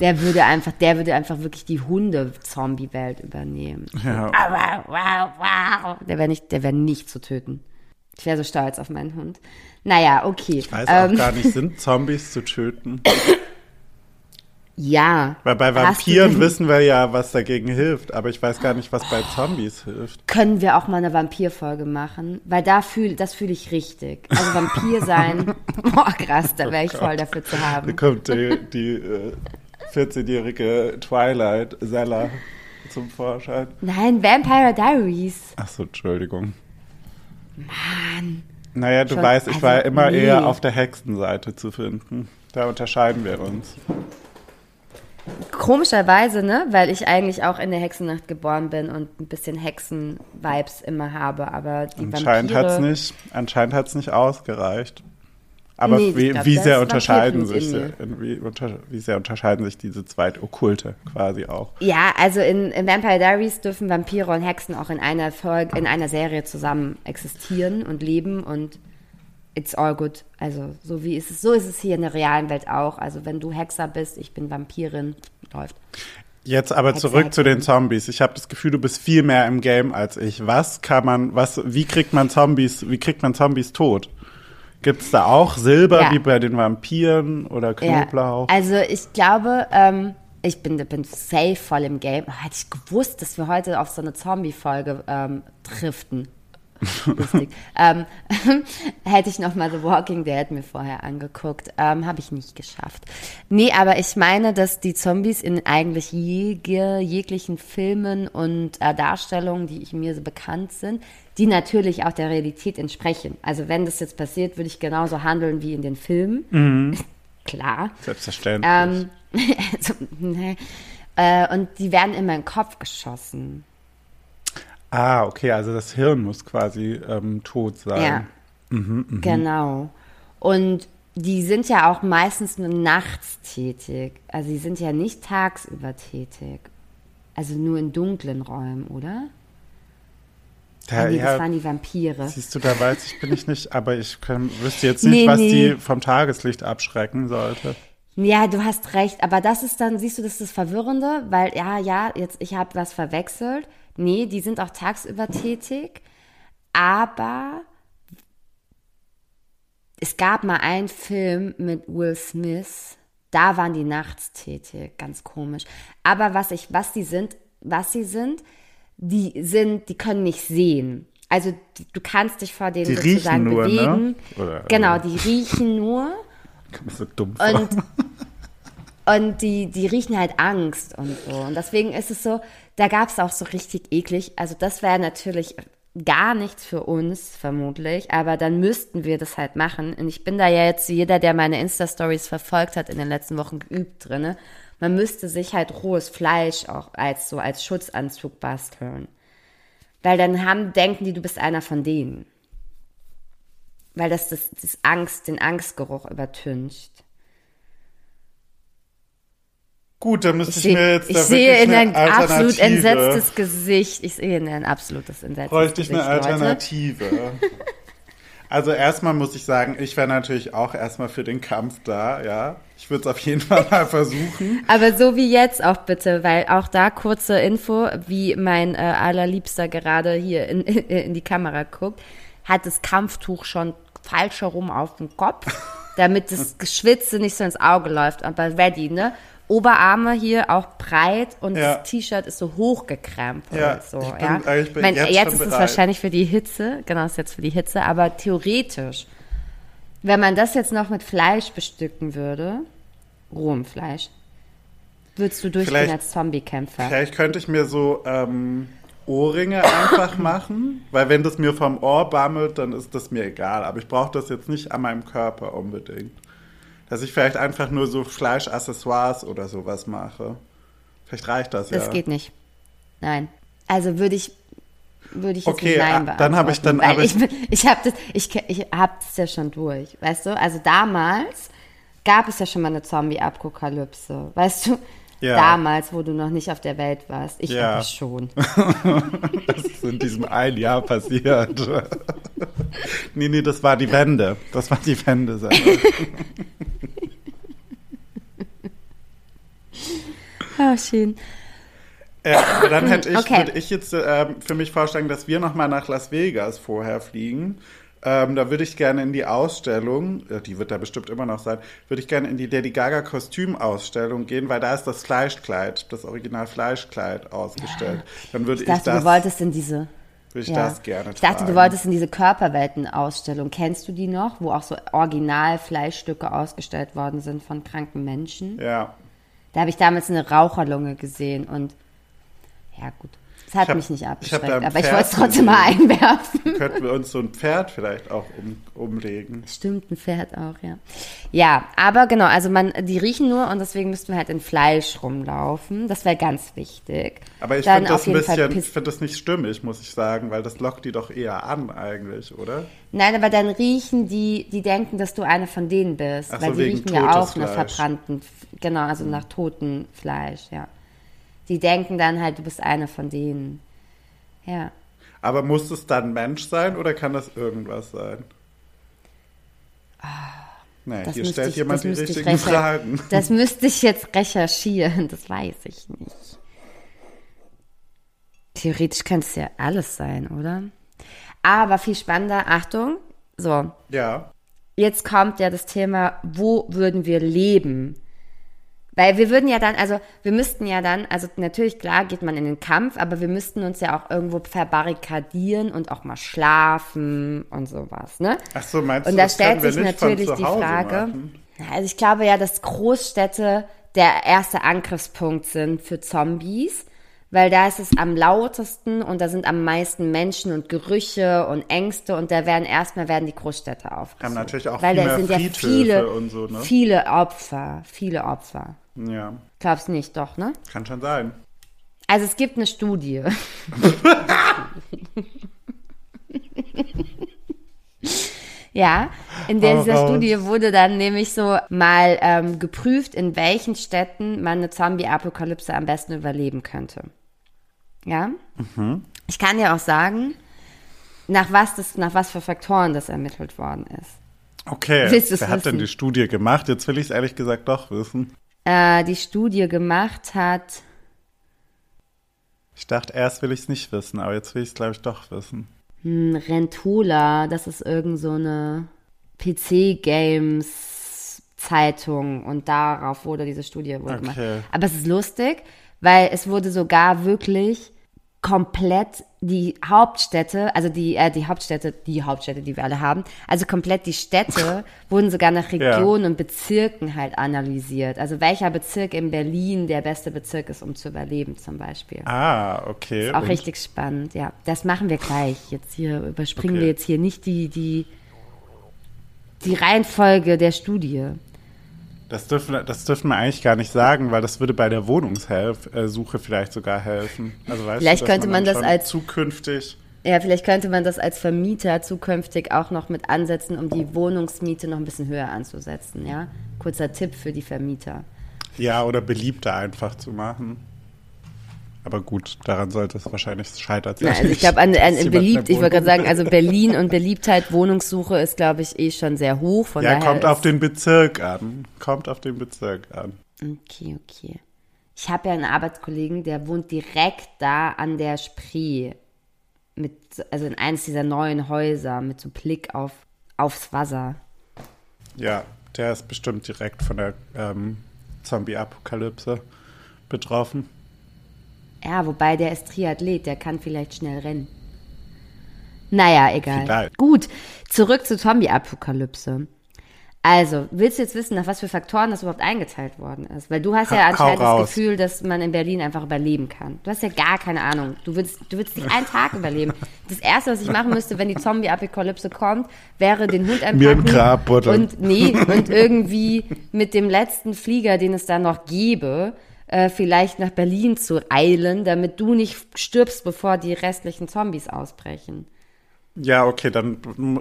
Der würde einfach, der würde einfach wirklich die Hunde-Zombie-Welt übernehmen. Ja. Aber wow, wow. Der wäre nicht, der wäre nicht zu töten. Ich wäre so stolz auf meinen Hund. Naja, okay. Ich weiß Ähm, auch gar nicht, sind Zombies zu töten? Ja. Weil bei Vampiren wissen wir ja, was dagegen hilft, aber ich weiß gar nicht, was bei Zombies hilft. Können wir auch mal eine Vampir-Folge machen? Weil da fühl, das fühle ich richtig. Also Vampir sein, boah krass, da wäre ich voll dafür zu Da haben. kommt die, die äh, 14-jährige Twilight Zeller zum Vorschein. Nein, Vampire Diaries. Ach so, Entschuldigung. Mann. Naja, du Schon- weißt, ich also, war immer nee. eher auf der Hexenseite zu finden. Da unterscheiden wir uns. Komischerweise, ne? Weil ich eigentlich auch in der Hexennacht geboren bin und ein bisschen Hexen-Vibes immer habe. Aber die Anscheinend Vampire... hat's nicht, anscheinend hat's nicht ausgereicht. Aber Nee, wie, glaub, wie sehr unterscheiden sich, in wie, unter, wie sehr unterscheiden sich diese zwei Okkulte quasi auch? Ja, also in, in Vampire Diaries dürfen Vampire und Hexen auch in einer Folge, in einer Serie zusammen existieren und leben und it's all good. Also so wie ist es, so ist es hier in der realen Welt auch. Also wenn du Hexer bist, ich bin Vampirin, läuft. Jetzt aber zurück zu den. Zombies. Ich habe das Gefühl, du bist viel mehr im Game als ich. Was kann man, was, wie kriegt man Zombies, wie kriegt man Zombies tot? Gibt's da auch Silber Ja. wie bei den Vampiren oder Knoblauch? Ja, also ich glaube, ähm, ich bin, bin safe voll im Game. Hätte ich gewusst, dass wir heute auf so eine Zombie-Folge ähm, driften. Lustig. ähm, hätte ich noch mal The Walking Dead mir vorher angeguckt. Ähm, Habe ich nicht geschafft. Nee, aber ich meine, dass die Zombies in eigentlich jege, jeglichen Filmen und äh, Darstellungen, die ich mir so bekannt sind, die natürlich auch der Realität entsprechen. Also wenn das jetzt passiert, würde ich genauso handeln wie in den Filmen. Klar. Selbstverständlich. Ähm, also, nee. äh, und die werden in meinen Kopf geschossen. Ah, okay, also das Hirn muss quasi ähm, tot sein. Ja. Genau. Und die sind ja auch meistens nur nachts tätig. Also die sind ja nicht tagsüber tätig. Also nur in dunklen Räumen, oder? Da, Ah, nee, ja, das waren die Vampire. siehst du, da weiß ich, bin ich nicht, aber ich kann, wüsste jetzt nicht, Nee, was nee. die vom Tageslicht abschrecken sollte. Ja, du hast recht, aber das ist dann, siehst du, das ist das Verwirrende, weil ja, ja, jetzt ich habe was verwechselt. Nee, die sind auch tagsüber tätig, aber es gab mal einen Film mit Will Smith, da waren die nachts tätig, ganz komisch. Aber was ich, was die sind, was sie sind, die sind, die können nicht sehen. Also die, du kannst dich vor denen Die sozusagen riechen nur, ne? bewegen. Oder- genau, die riechen nur. So dumm. Und, und die, die riechen halt Angst und so. Und deswegen ist es so, da gab es auch so richtig eklig. Also das wäre natürlich gar nichts für uns, vermutlich. Aber dann müssten wir das halt machen. Und ich bin da ja jetzt, jeder, der meine Insta-Stories verfolgt hat, in den letzten Wochen geübt drinne. Man müsste sich halt rohes Fleisch auch als so als Schutzanzug basteln. Weil dann haben, denken die, du bist einer von denen. Weil das, das, das Angst, den Angstgeruch übertüncht. Gut, dann müsste Ich, ich, mir jetzt ich da sehe wirklich in eine ein absolut entsetztes Gesicht. Ich sehe in ein absolutes entsetztes Bräuchte ich Gesicht, eine Leute. Alternative. Also erstmal muss ich sagen, ich wäre natürlich auch erstmal für den Kampf da, ja. Ich würde es auf jeden Fall mal versuchen. Aber so wie jetzt auch bitte, weil auch da kurze Info, wie mein äh, allerliebster gerade hier in, in die Kamera guckt, hat das Kampftuch schon falsch herum auf dem Kopf, damit das Geschwitze nicht so ins Auge läuft. Aber ready, ne? Oberarme hier auch breit und Ja. das T-Shirt ist so hochgekrempelt. Ja, so, ich bin- ja. ich bin Mein, jetzt jetzt ist es wahrscheinlich für die Hitze, genau, ist jetzt für die Hitze, aber theoretisch, wenn man das jetzt noch mit Fleisch bestücken würde, rohem Fleisch, würdest du durchgehen Vielleicht- als Zombie-Kämpfer. Vielleicht könnte ich mir so ähm, Ohrringe einfach machen, weil wenn das mir vom Ohr bammelt, dann ist das mir egal. Aber ich brauche das jetzt nicht an meinem Körper unbedingt. Dass ich vielleicht einfach nur so Fleischaccessoires oder sowas mache. Vielleicht reicht das, Das ja. geht nicht. Nein. Also würde ich würde ich jetzt Okay, Nein ah, dann hab ich- dann hab ich- ich ich habe das ich ich habe das ja schon durch, weißt du? Also damals gab es ja schon mal eine Zombie-Apokalypse, weißt du? Ja. Damals, wo du noch nicht auf der Welt warst. Ich Ja. aber schon. Das ist in diesem einen Jahr passiert. nee, nee, das war die Wende. Das war die Wende. Ah, schön. Aber dann hätte ich, Okay. würde ich jetzt ähm, für mich vorschlagen, dass wir nochmal nach Las Vegas vorher fliegen. Ähm, da würde ich gerne in die Ausstellung, ja, die wird da bestimmt immer noch sein, würde ich gerne in die Lady Gaga Kostümausstellung gehen, weil da ist das Fleischkleid, das Original Fleischkleid ausgestellt. Dann würde Ich ich, dachte, das, du wolltest in diese würde ich Ja. das gerne Ich dachte, du wolltest in diese Körperwelten-Ausstellung. Kennst du die noch, wo auch so Original-Fleischstücke ausgestellt worden sind von kranken Menschen? Ja. Da habe ich damals eine Raucherlunge gesehen und ja gut, es hat Ich hab- mich nicht ich abgeschreckt, ein aber ich wollte es trotzdem mal einwerfen. Könnten wir uns so ein Pferd vielleicht auch um, umlegen. Stimmt, ein Pferd auch, ja. Ja, aber genau, also man, die riechen nur und deswegen müssten wir halt in Fleisch rumlaufen. Das wäre ganz wichtig. Aber ich finde das ein bisschen, ich finde das nicht stimmig, muss ich sagen, weil das lockt die doch eher an eigentlich, oder? Nein, aber dann riechen die, die denken, dass du eine von denen bist. Ach weil so, die riechen ja auch nach Fleisch. Hm. verbrannten, genau, also nach totem Fleisch, ja. Die denken dann halt, du bist eine von denen. Ja. Aber muss es dann Mensch sein oder kann das irgendwas sein? Nee, Ah, Das hier stellt ich- jemand die richtigen Fragen. Das müsste ich jetzt recherchieren, das weiß ich nicht. Theoretisch könnte es ja alles sein, oder? Aber viel spannender, Achtung, so, Ja, jetzt kommt ja das Thema, wo würden wir leben? Weil wir würden ja dann, also wir müssten ja dann, also natürlich klar geht man in den Kampf, aber wir müssten uns ja auch irgendwo verbarrikadieren und auch mal schlafen und sowas, ne? ach so, meinst Und du, da das können stellt sich natürlich die Frage, machen? also ich glaube ja, dass Großstädte der erste Angriffspunkt sind für Zombies, weil da ist es am lautesten und da sind am meisten Menschen und Gerüche und Ängste und da werden erstmal werden die Großstädte aufgesucht. Haben natürlich auch weil da sind ja viele, und so, ne? viele Opfer, viele Opfer. Ja, Glaubst nicht, doch, ne? kann schon sein. Also es gibt eine Studie. ja, in der, dieser raus. Studie wurde dann nämlich so mal ähm, geprüft, in welchen Städten man eine Zombie-Apokalypse am besten überleben könnte. Ja? Ich kann dir auch sagen, nach was, das, nach was für Faktoren das ermittelt worden ist. Okay, wer hat denn wissen? die Studie gemacht? Jetzt will ich es ehrlich gesagt doch wissen. Äh, die Studie gemacht hat, Ich dachte, erst will ich es nicht wissen, aber jetzt will ich es, glaube ich, doch wissen. hm, Rentola, das ist irgend so eine PC-Games-Zeitung und darauf wurde diese Studie wohl gemacht. Okay. Aber es ist lustig, weil es wurde sogar wirklich komplett die Hauptstädte, also die, äh, die Hauptstädte, die Hauptstädte, die wir alle haben, also komplett die Städte wurden sogar nach Regionen und Bezirken halt analysiert. Also welcher Bezirk in Berlin der beste Bezirk ist, um zu überleben zum Beispiel. Ah, okay. Auch Und- richtig spannend, ja. Das machen wir gleich. Jetzt hier überspringen Okay. wir jetzt hier nicht die, die, die Reihenfolge der Studie. Das dürfen, das dürfen wir eigentlich gar nicht sagen, weil das würde bei der Wohnungssuche vielleicht sogar helfen. Also weißt Vielleicht du, könnte man dann das als- zukünftig. Ja, vielleicht könnte man das als Vermieter zukünftig auch noch mit ansetzen, um die Wohnungsmiete noch ein bisschen höher anzusetzen, ja? Kurzer Tipp für die Vermieter. Ja, oder beliebter einfach zu machen. Aber gut, daran sollte es wahrscheinlich scheitert. Na, also ich glaube, an, an beliebt, ich wollte gerade sagen, also Berlin und Beliebtheit, Wohnungssuche ist, glaube ich, eh schon sehr hoch. Von Ja, kommt auf den Bezirk an. Kommt auf den Bezirk an. Okay, okay. Ich habe ja einen Arbeitskollegen, der wohnt direkt da an der Spree. Mit, also in eines dieser neuen Häuser mit so Blick auf, aufs Wasser. Ja, der ist bestimmt direkt von der ähm, Zombie-Apokalypse betroffen. Ja, wobei der ist Triathlet, der kann vielleicht schnell rennen. Naja, egal. Vielleicht. Gut, zurück zur Zombie-Apokalypse. Also, willst du jetzt wissen, nach was für Faktoren das überhaupt eingeteilt worden ist? Weil du hast ja anscheinend das. Gefühl, dass man in Berlin einfach überleben kann. Du hast ja gar keine Ahnung. Du willst, du willst nicht einen Tag überleben. Das Erste, was ich machen müsste, wenn die Zombie-Apokalypse kommt, wäre den Hund Mir ein einpacken Grab buddeln. und nee, und irgendwie mit dem letzten Flieger, den es da noch gäbe, äh, vielleicht nach Berlin zu eilen, damit du nicht stirbst, bevor die restlichen Zombies ausbrechen. Ja, okay, dann,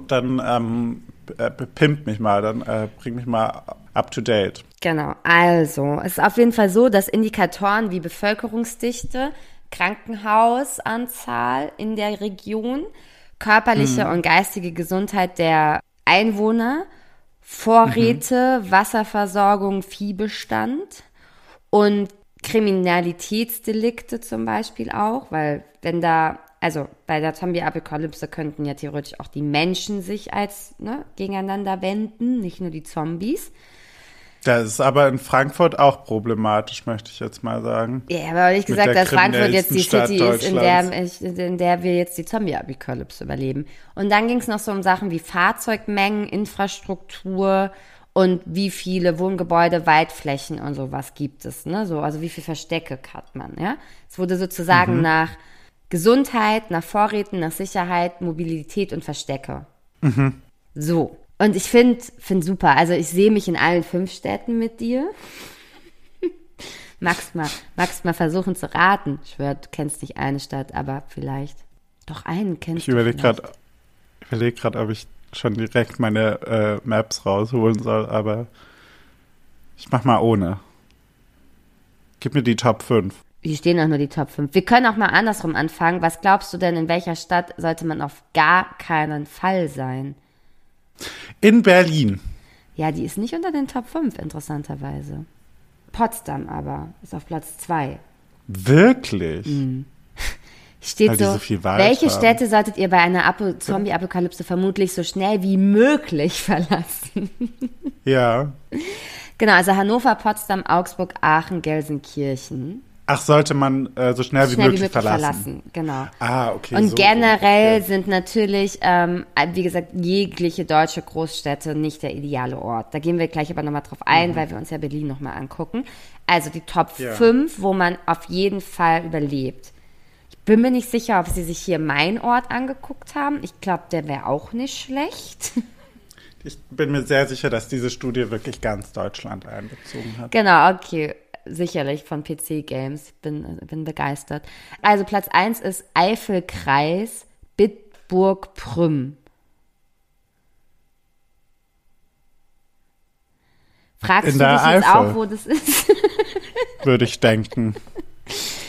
dann ähm, äh, pimp mich mal, dann äh, bring mich mal up to date. Genau, also es ist auf jeden Fall so, dass Indikatoren wie Bevölkerungsdichte, Krankenhausanzahl in der Region, körperliche und geistige Gesundheit der Einwohner, Vorräte, Wasserversorgung, Viehbestand und Kriminalitätsdelikte zum Beispiel auch, weil wenn da, also bei der Zombie-Apokalypse könnten ja theoretisch auch die Menschen sich als ne, gegeneinander wenden, nicht nur die Zombies. Das ist aber in Frankfurt auch problematisch, möchte ich jetzt mal sagen. Ja, aber Mit gesagt, dass Frankfurt jetzt die kriminellsten City Stadt ist, in der, in der wir jetzt die Zombie-Apokalypse überleben. Und dann ging es noch so um Sachen wie Fahrzeugmengen, Infrastruktur und wie viele Wohngebäude, Waldflächen und sowas gibt es. Ne? So, also wie viele Verstecke hat man. Ja? Es wurde sozusagen nach Gesundheit, nach Vorräten, nach Sicherheit, Mobilität und Verstecke. So. Und ich finde find super. Also ich sehe mich in allen fünf Städten mit dir. Magst mal, magst mal versuchen zu raten. Ich schwör, du kennst nicht eine Stadt, aber vielleicht. Doch einen kennst Ich du. überlege vielleicht. gerade, überleg grad, ob ich schon direkt meine äh, Maps rausholen soll, aber ich mach mal ohne. Gib mir die Top 5. Hier stehen auch nur die Top 5. Wir können auch mal andersrum anfangen. Was glaubst du denn, in welcher Stadt sollte man auf gar keinen Fall sein? In Berlin. Ja, die ist nicht unter den Top 5, interessanterweise. Potsdam aber ist auf Platz 2. Wirklich? Steht so, so welche haben. Städte solltet ihr bei einer Apo- Zombie-Apokalypse vermutlich so schnell wie möglich verlassen? Ja. Genau, also Hannover, Potsdam, Augsburg, Aachen, Gelsenkirchen. Ach, sollte man äh, so schnell wie Schnell möglich, verlassen. Genau. Ah, okay. Und so. generell Okay. sind natürlich, ähm, wie gesagt, jegliche deutsche Großstädte nicht der ideale Ort. Da gehen wir gleich aber nochmal drauf ein, weil wir uns ja Berlin nochmal angucken. Also die Top Mhm. Ja. 5, wo man auf jeden Fall überlebt. Bin mir nicht sicher, ob sie sich hier mein Ort angeguckt haben. Ich glaube, der wäre auch nicht schlecht. Ich bin mir sehr sicher, dass diese Studie wirklich ganz Deutschland einbezogen hat. Genau, okay. Sicherlich von PC Games. Bin, bin begeistert. Also Platz 1 ist Eifelkreis, Bitburg, Prüm. Fragst In du dich jetzt Eifel. auch, wo das ist? Würde ich denken.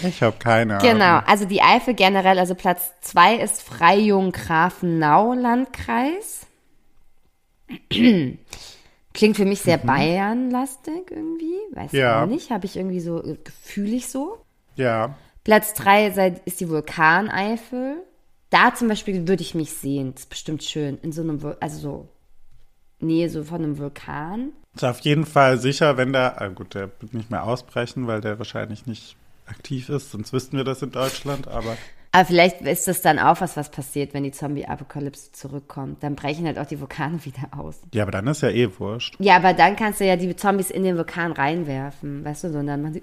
Ich habe keine Ahnung. genau, also die Eifel generell, also Platz 2 ist Freyung-Grafenau-Landkreis. Klingt für mich sehr Bayern-lastig irgendwie. Weiß Ja. auch nicht. Habe ich irgendwie so, äh, fühle ich so. Ja. Platz drei sei- ist die Vulkaneifel. Da zum Beispiel würde ich mich sehen. Das ist bestimmt schön. In so einem, also so Nähe so von einem Vulkan. Ist auf jeden Fall sicher, wenn der, ah gut, der wird nicht mehr ausbrechen, weil der wahrscheinlich nicht aktiv ist, sonst wüssten wir das in Deutschland, aber Aber vielleicht ist das dann auch was, was passiert, wenn die Zombie-Apokalypse zurückkommt. Dann brechen halt auch die Vulkane wieder aus. ja, aber dann ist ja eh wurscht. Ja, aber dann kannst du ja die Zombies in den Vulkan reinwerfen, weißt du, so, und dann machen sie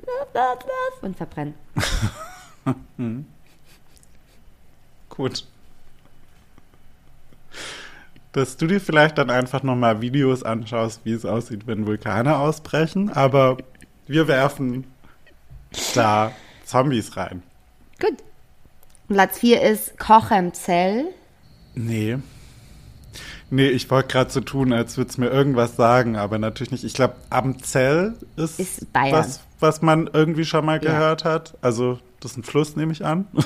und verbrennen. Gut. Dass du dir vielleicht dann einfach nochmal Videos anschaust, wie es aussieht, wenn Vulkane ausbrechen, aber wir werfen da Zombies rein. Gut. Platz 4 ist Kochemzell. Nee. Nee, ich wollte gerade so tun, als würde es mir irgendwas sagen, aber natürlich nicht. Ich glaube, Amzell ist, Ist was, was man irgendwie schon mal Ja. gehört hat. Also, das ist ein Fluss, nehme ich an.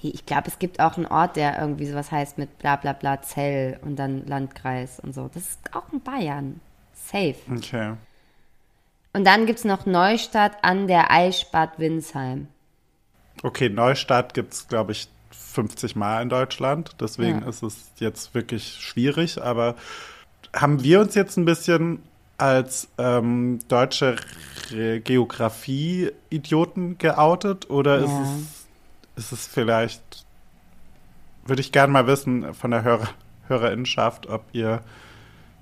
Ich glaube, es gibt auch einen Ort, der irgendwie sowas heißt mit bla bla bla Zell und dann Landkreis und so. Das ist auch in Bayern. Safe. Okay. Und dann gibt es noch Neustadt an der Eichbad Winsheim. Okay, Neustadt gibt es, glaube ich, 50 Mal in Deutschland. Deswegen Ja. ist es jetzt wirklich schwierig. Aber haben wir uns jetzt ein bisschen als ähm, deutsche Geografie-Idioten geoutet? Oder ist, Ja. es, ist es vielleicht, würde ich gerne mal wissen von der Hörer, Hörerinnenschaft, ob ihr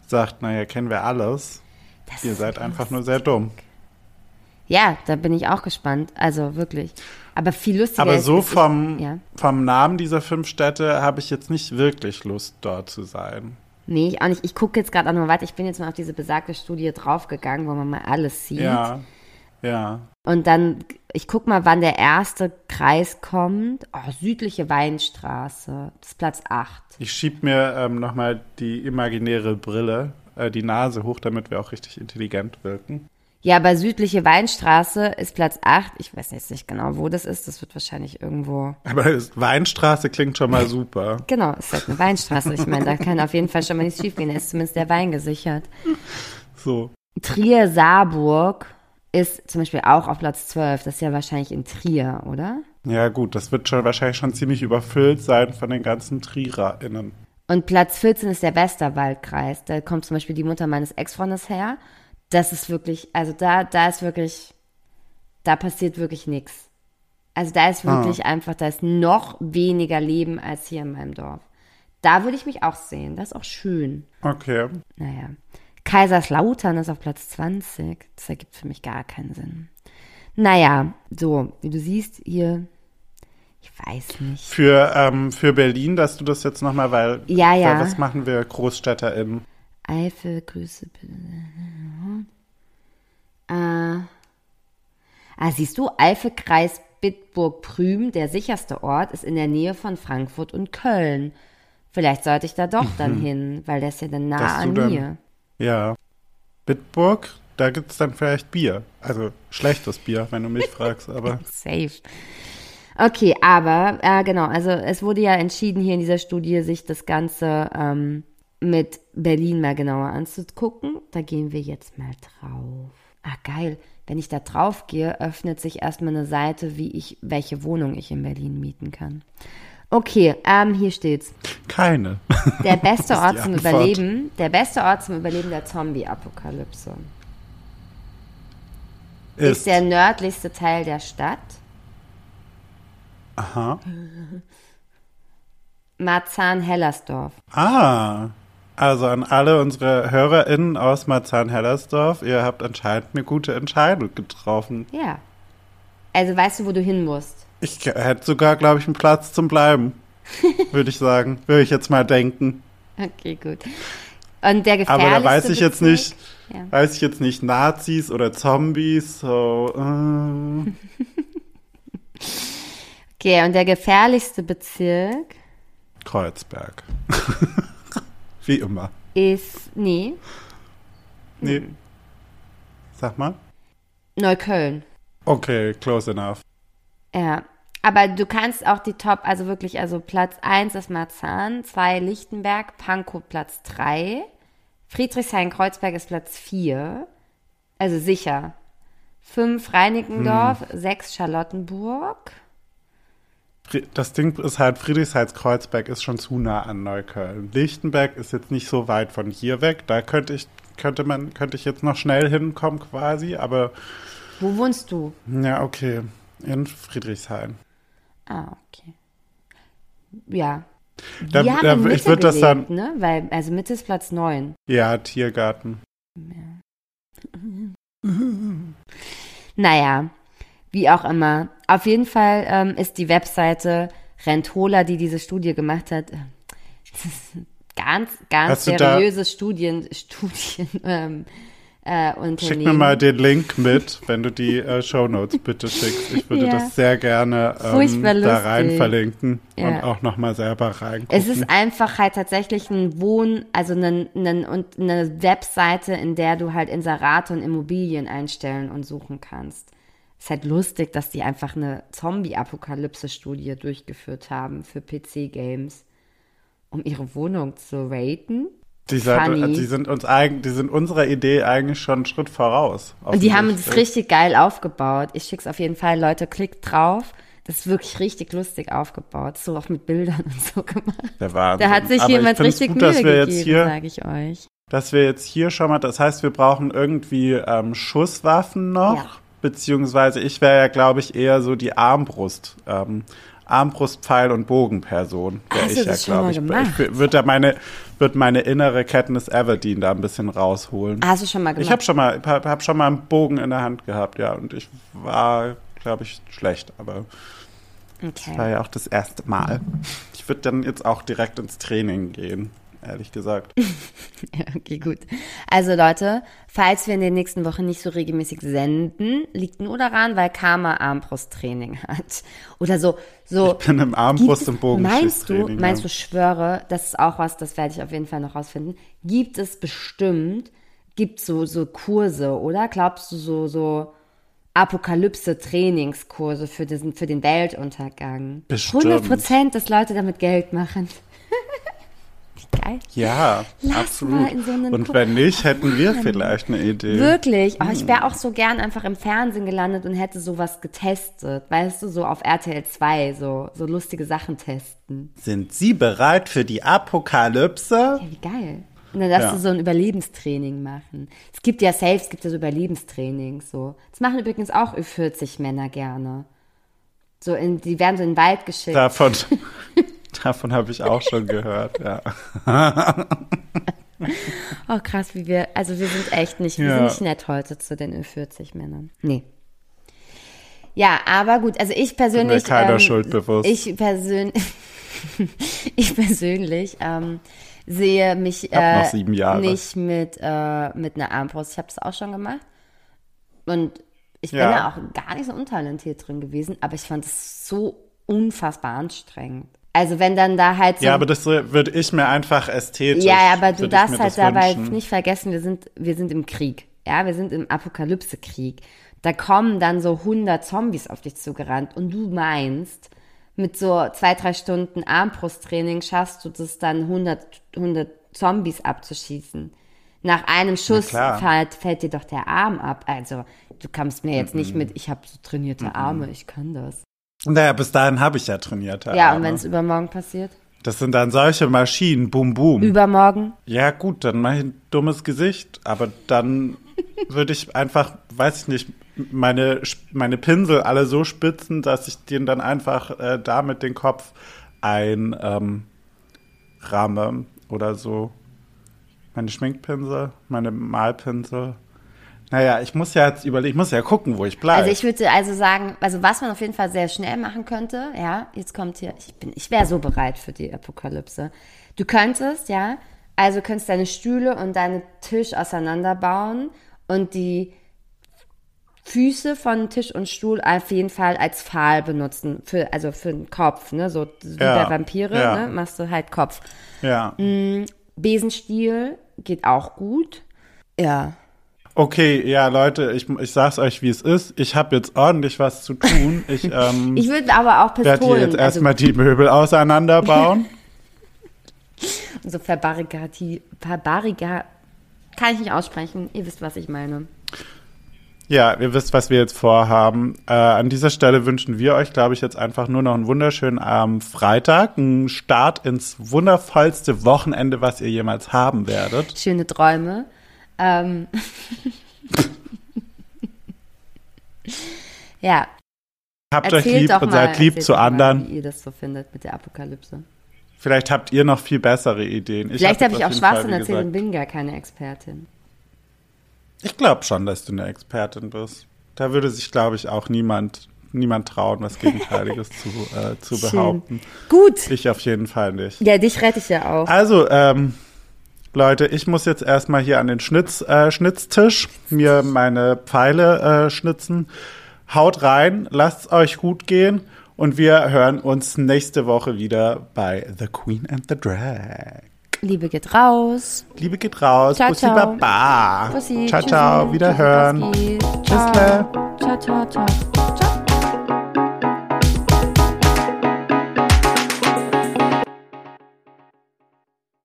sagt, naja, kennen wir alles. Das Ihr seid einfach nur sehr dumm. Ja, da bin ich auch gespannt. Also wirklich. Aber viel lustiger Aber so ist vom, Ich, ja. vom Namen dieser fünf Städte habe ich jetzt nicht wirklich Lust, dort zu sein. Nee, ich auch nicht. Ich gucke jetzt gerade auch noch weiter. Ich bin jetzt mal auf diese besagte Studie draufgegangen, wo man mal alles sieht. Ja, ja. Und dann, ich guck mal, wann der erste Kreis kommt. Oh, südliche Weinstraße. Das ist Platz 8. Ich schieb mir ähm, nochmal die imaginäre Brille, äh, die Nase hoch, damit wir auch richtig intelligent wirken. Ja, aber südliche Weinstraße ist Platz 8. Ich weiß jetzt nicht genau, wo das ist. Das wird wahrscheinlich irgendwo. Aber es- Weinstraße klingt schon mal super. Genau, ist halt eine Weinstraße. Ich meine, da kann auf jeden Fall schon mal nichts schiefgehen. Da ist zumindest der Wein gesichert. So. Trier-Saarburg ist zum Beispiel auch auf Platz 12. Das ist ja wahrscheinlich in Trier, oder? Ja, gut, das wird schon wahrscheinlich schon ziemlich überfüllt sein von den ganzen TriererInnen. Und Platz 14 ist der Westerwaldkreis. Da kommt zum Beispiel die Mutter meines Ex-Freundes her. Das ist wirklich, also da, da ist wirklich, da passiert wirklich nichts. Also da ist wirklich einfach, da ist noch weniger Leben als hier in meinem Dorf. Da würde ich mich auch sehen. Das ist auch schön. Okay. Naja. Kaiserslautern ist auf Platz 20. Das ergibt für mich gar keinen Sinn. Naja, so, wie du siehst, hier, ich weiß nicht. Für, ähm, für Berlin, dass du das jetzt nochmal, weil Ja, ja. was machen wir GroßstädterInnen? Eifel, Grüße. Äh, ah, siehst du, Eifelkreis Bitburg-Prüm, der sicherste Ort, ist in der Nähe von Frankfurt und Köln. Vielleicht sollte ich da doch dann hin, weil der ist ja dann nah Dass an dann- mir. Ja. Bitburg, da gibt es dann vielleicht Bier. Also schlechtes Bier, wenn du mich fragst, aber Safe. Okay, aber äh, genau, also es wurde ja entschieden hier in dieser Studie, sich das Ganze ähm, mit Berlin mal genauer anzugucken. Da gehen wir jetzt mal drauf. Ah, geil. Wenn ich da drauf gehe, öffnet sich erstmal eine Seite, wie ich, welche Wohnung ich in Berlin mieten kann. Okay, ähm, hier steht's. keine. Der beste ist Ort zum Antwort. Überleben, der beste Ort zum Überleben der Zombie-Apokalypse ist der nördlichste Teil der Stadt. Aha. Marzahn-Hellersdorf. Ah. Also an alle unsere HörerInnen aus Marzahn-Hellersdorf, ihr habt anscheinend eine gute Entscheidung getroffen. Ja. Also weißt du, wo du hin musst? Ich hätte sogar, glaube ich, einen Platz zum Bleiben. Würde ich sagen. Würde ich jetzt mal denken. Okay, gut. Und der gefährlichste Aber da weiß ich jetzt Bezirk- nicht, Ja. weiß ich jetzt nicht Nazis oder Zombies, so, äh, Okay, und der gefährlichste Bezirk Kreuzberg. Wie immer. ist, nee, Nee. Sag mal. Neukölln. Okay, close enough. Ja. Aber du kannst auch die Top, also wirklich, also Platz 1 ist Marzahn, 2 Lichtenberg, Pankow Platz 3, Friedrichshain-Kreuzberg ist Platz 4. Also sicher. 5 Reinickendorf, Hm. 6 Charlottenburg. Das Ding ist halt, Friedrichshain-Kreuzberg ist schon zu nah an Neukölln. Lichtenberg ist jetzt nicht so weit von hier weg. Da könnte ich, könnte man, könnte ich jetzt noch schnell hinkommen quasi, aber Wo wohnst du? ja, okay. In Friedrichshain. Ah, okay. Ja. Da- Wir haben da- in Mitte ich würd das gelebt, ne? Weil, also Mitte ist Platz 9. Ja, Tiergarten. Naja, wie auch immer. Auf jeden Fall ähm, ist die Webseite Rentola, die diese Studie gemacht hat, äh, ein ganz, ganz Hast seriöses Studien, Studien, ähm, äh. Schick mir mal den Link mit, wenn du die äh, Shownotes bitte schickst. Ich würde Ja. das sehr gerne ähm, da rein verlinken und Ja. auch nochmal selber reingucken. Es ist einfach halt tatsächlich ein Wohn, also eine, eine, und eine Webseite, in der du halt Inserate und Immobilien einstellen und suchen kannst. Ist halt lustig, dass die einfach eine Zombie-Apokalypse-Studie durchgeführt haben für PC-Games, um ihre Wohnung zu raten. die, sind, funny. die sind uns eigen, die sind unserer Idee eigentlich schon einen Schritt voraus. Und die haben das richtig geil aufgebaut. Ich schick's auf jeden Fall, Leute, klickt drauf. Das ist wirklich richtig lustig aufgebaut. So auch mit Bildern und so gemacht. Der Wahnsinn. Da hat sich Aber jemand richtig gut, Mühe dass wir gegeben, hier, sage ich euch. dass wir jetzt hier schon mal, das heißt, wir brauchen irgendwie ähm, Schusswaffen noch, Ja. Beziehungsweise ich wäre ja, glaube ich, eher so die Armbrust, ähm, Armbrust, Pfeil und Bogenperson. Wäre ich ja, das glaube ich. Ich würde da meine, würde meine innere Katniss Everdeen da ein bisschen rausholen. Hast du schon mal gemacht? Ich habe schon mal, hab, hab schon mal einen Bogen in der Hand gehabt, ja, und ich war, glaube ich, schlecht, aber okay. war ja auch das erste Mal. Ich würde dann jetzt auch direkt ins Training gehen, ehrlich gesagt. Ja, okay, gut. Also Leute, falls wir in den nächsten Wochen nicht so regelmäßig senden, liegt nur daran, weil Karma Armbrusttraining hat. Oder so, so. Ich bin im Armbrust- und es- Meinst du, Bogenschießtraining, meinst ja. du, schwöre, das ist auch was, das werde ich auf jeden Fall noch rausfinden. Gibt es bestimmt, gibt so, so Kurse, oder? Glaubst du, so, so Apokalypse-Trainingskurse für diesen, für den Weltuntergang? Bestimmt. 100 Prozent, dass Leute damit Geld machen. Wie geil. Ja, Lass absolut. so und wenn nicht, hätten wir vielleicht eine Idee. Wirklich. Oh, Hm. ich wäre auch so gern einfach im Fernsehen gelandet und hätte sowas getestet. Weißt du, so auf RTL 2, so, so lustige Sachen testen. Sind Sie bereit für die Apokalypse? Ja, wie geil. Und dann darfst Ja. du so ein Überlebenstraining machen. Es gibt ja safe, es gibt ja so Überlebenstrainings, so. Das machen übrigens auch Ü40-Männer gerne. So in, die werden so in den Wald geschickt. Davon, davon habe ich auch schon gehört, ja. Oh, krass, wie wir, also wir sind echt nicht, wir Ja. sind nicht nett heute zu den Ü40-Männern. Nee. Ja, aber gut, also ich persönlich. keiner ähm, schuldbewusst. Ich persönlich, ich persönlich ähm, sehe mich äh, nicht mit, äh, mit einer Armbrust. Ich habe das auch schon gemacht. Und ich bin Ja. da auch gar nicht so untalentiert drin gewesen, aber ich fand es so unfassbar anstrengend. Also wenn dann da halt so Ja, aber das würde ich mir einfach ästhetisch. ja, aber du darfst halt dabei wünschen. nicht vergessen, wir sind, wir sind im Krieg. Ja, wir sind im Apokalypse-Krieg. Da kommen dann so 100 Zombies auf dich zugerannt und du meinst, mit so zwei, drei Stunden Armbrusttraining schaffst du das dann 100, 100 Zombies abzuschießen. Nach einem Schuss fällt, fällt dir doch der Arm ab. Also, du kommst mir jetzt nicht mit, ich habe so trainierte Arme, ich kann das. Naja, bis dahin habe ich ja trainiert. Ja, und Arme. wenn es übermorgen passiert? Das sind dann solche Maschinen, boom, boom. Übermorgen? Ja, gut, dann mache ich ein dummes Gesicht, aber dann würde ich einfach, weiß ich nicht, meine, meine Pinsel alle so spitzen, dass ich denen dann einfach äh, damit den Kopf ein ähm, ramme oder so. Meine Schminkpinsel, meine Malpinsel. Naja, ich muss ja jetzt überlegen, ich muss ja gucken, wo ich bleibe. Also ich würde also sagen, also was man auf jeden Fall sehr schnell machen könnte, ja, jetzt kommt hier, ich bin, ich wäre so bereit für die Apokalypse. Du könntest, ja, also könntest deine Stühle und deinen Tisch auseinanderbauen und die Füße von Tisch und Stuhl auf jeden Fall als Pfahl benutzen, für, also für den Kopf, ne, so wie Ja, bei Vampire, ja. ne, machst du halt Kopf. ja. Besenstiel geht auch gut. Ja. Okay, ja, Leute, ich, ich sag's euch, wie es ist. Ich habe jetzt ordentlich was zu tun. Ich, ähm, Ich würde aber auch werde hier Pistolen, jetzt also erstmal die Möbel auseinanderbauen. so verbarrikati, verbarrika, Kann ich nicht aussprechen. Ihr wisst, was ich meine. Ja, ihr wisst, was wir jetzt vorhaben. Äh, an dieser Stelle wünschen wir euch, glaube ich, jetzt einfach nur noch einen wunderschönen Abend Freitag, einen Start ins wundervollste Wochenende, was ihr jemals haben werdet. Schöne Träume. Ähm. ja, Habt euch erzählt lieb doch und mal, seid lieb zu doch mal, anderen. wie ihr das so findet mit der Apokalypse. Vielleicht habt ihr noch viel bessere Ideen. Vielleicht hab habe ich auch Schwachsinn erzählt und bin gar keine Expertin. Ich glaube schon, dass du eine Expertin bist. Da würde sich, glaube ich, auch niemand, niemand trauen, was Gegenteiliges zu, äh, zu behaupten. Gut. Ich auf jeden Fall nicht. Ja, dich rette ich ja auch. Also, ähm, Leute, ich muss jetzt erstmal hier an den Schnitz, äh, Schnitztisch mir meine Pfeile äh, schnitzen. Haut rein, lasst's euch gut gehen und wir hören uns nächste Woche wieder bei The Queen and the Drag. Liebe geht raus. Liebe geht raus. Ciao, Bussi ciao. Baba. Bussi. ciao, ciao. Wiederhören. tschüssi, Bussi. Tschüssle. Ciao, ciao, ciao.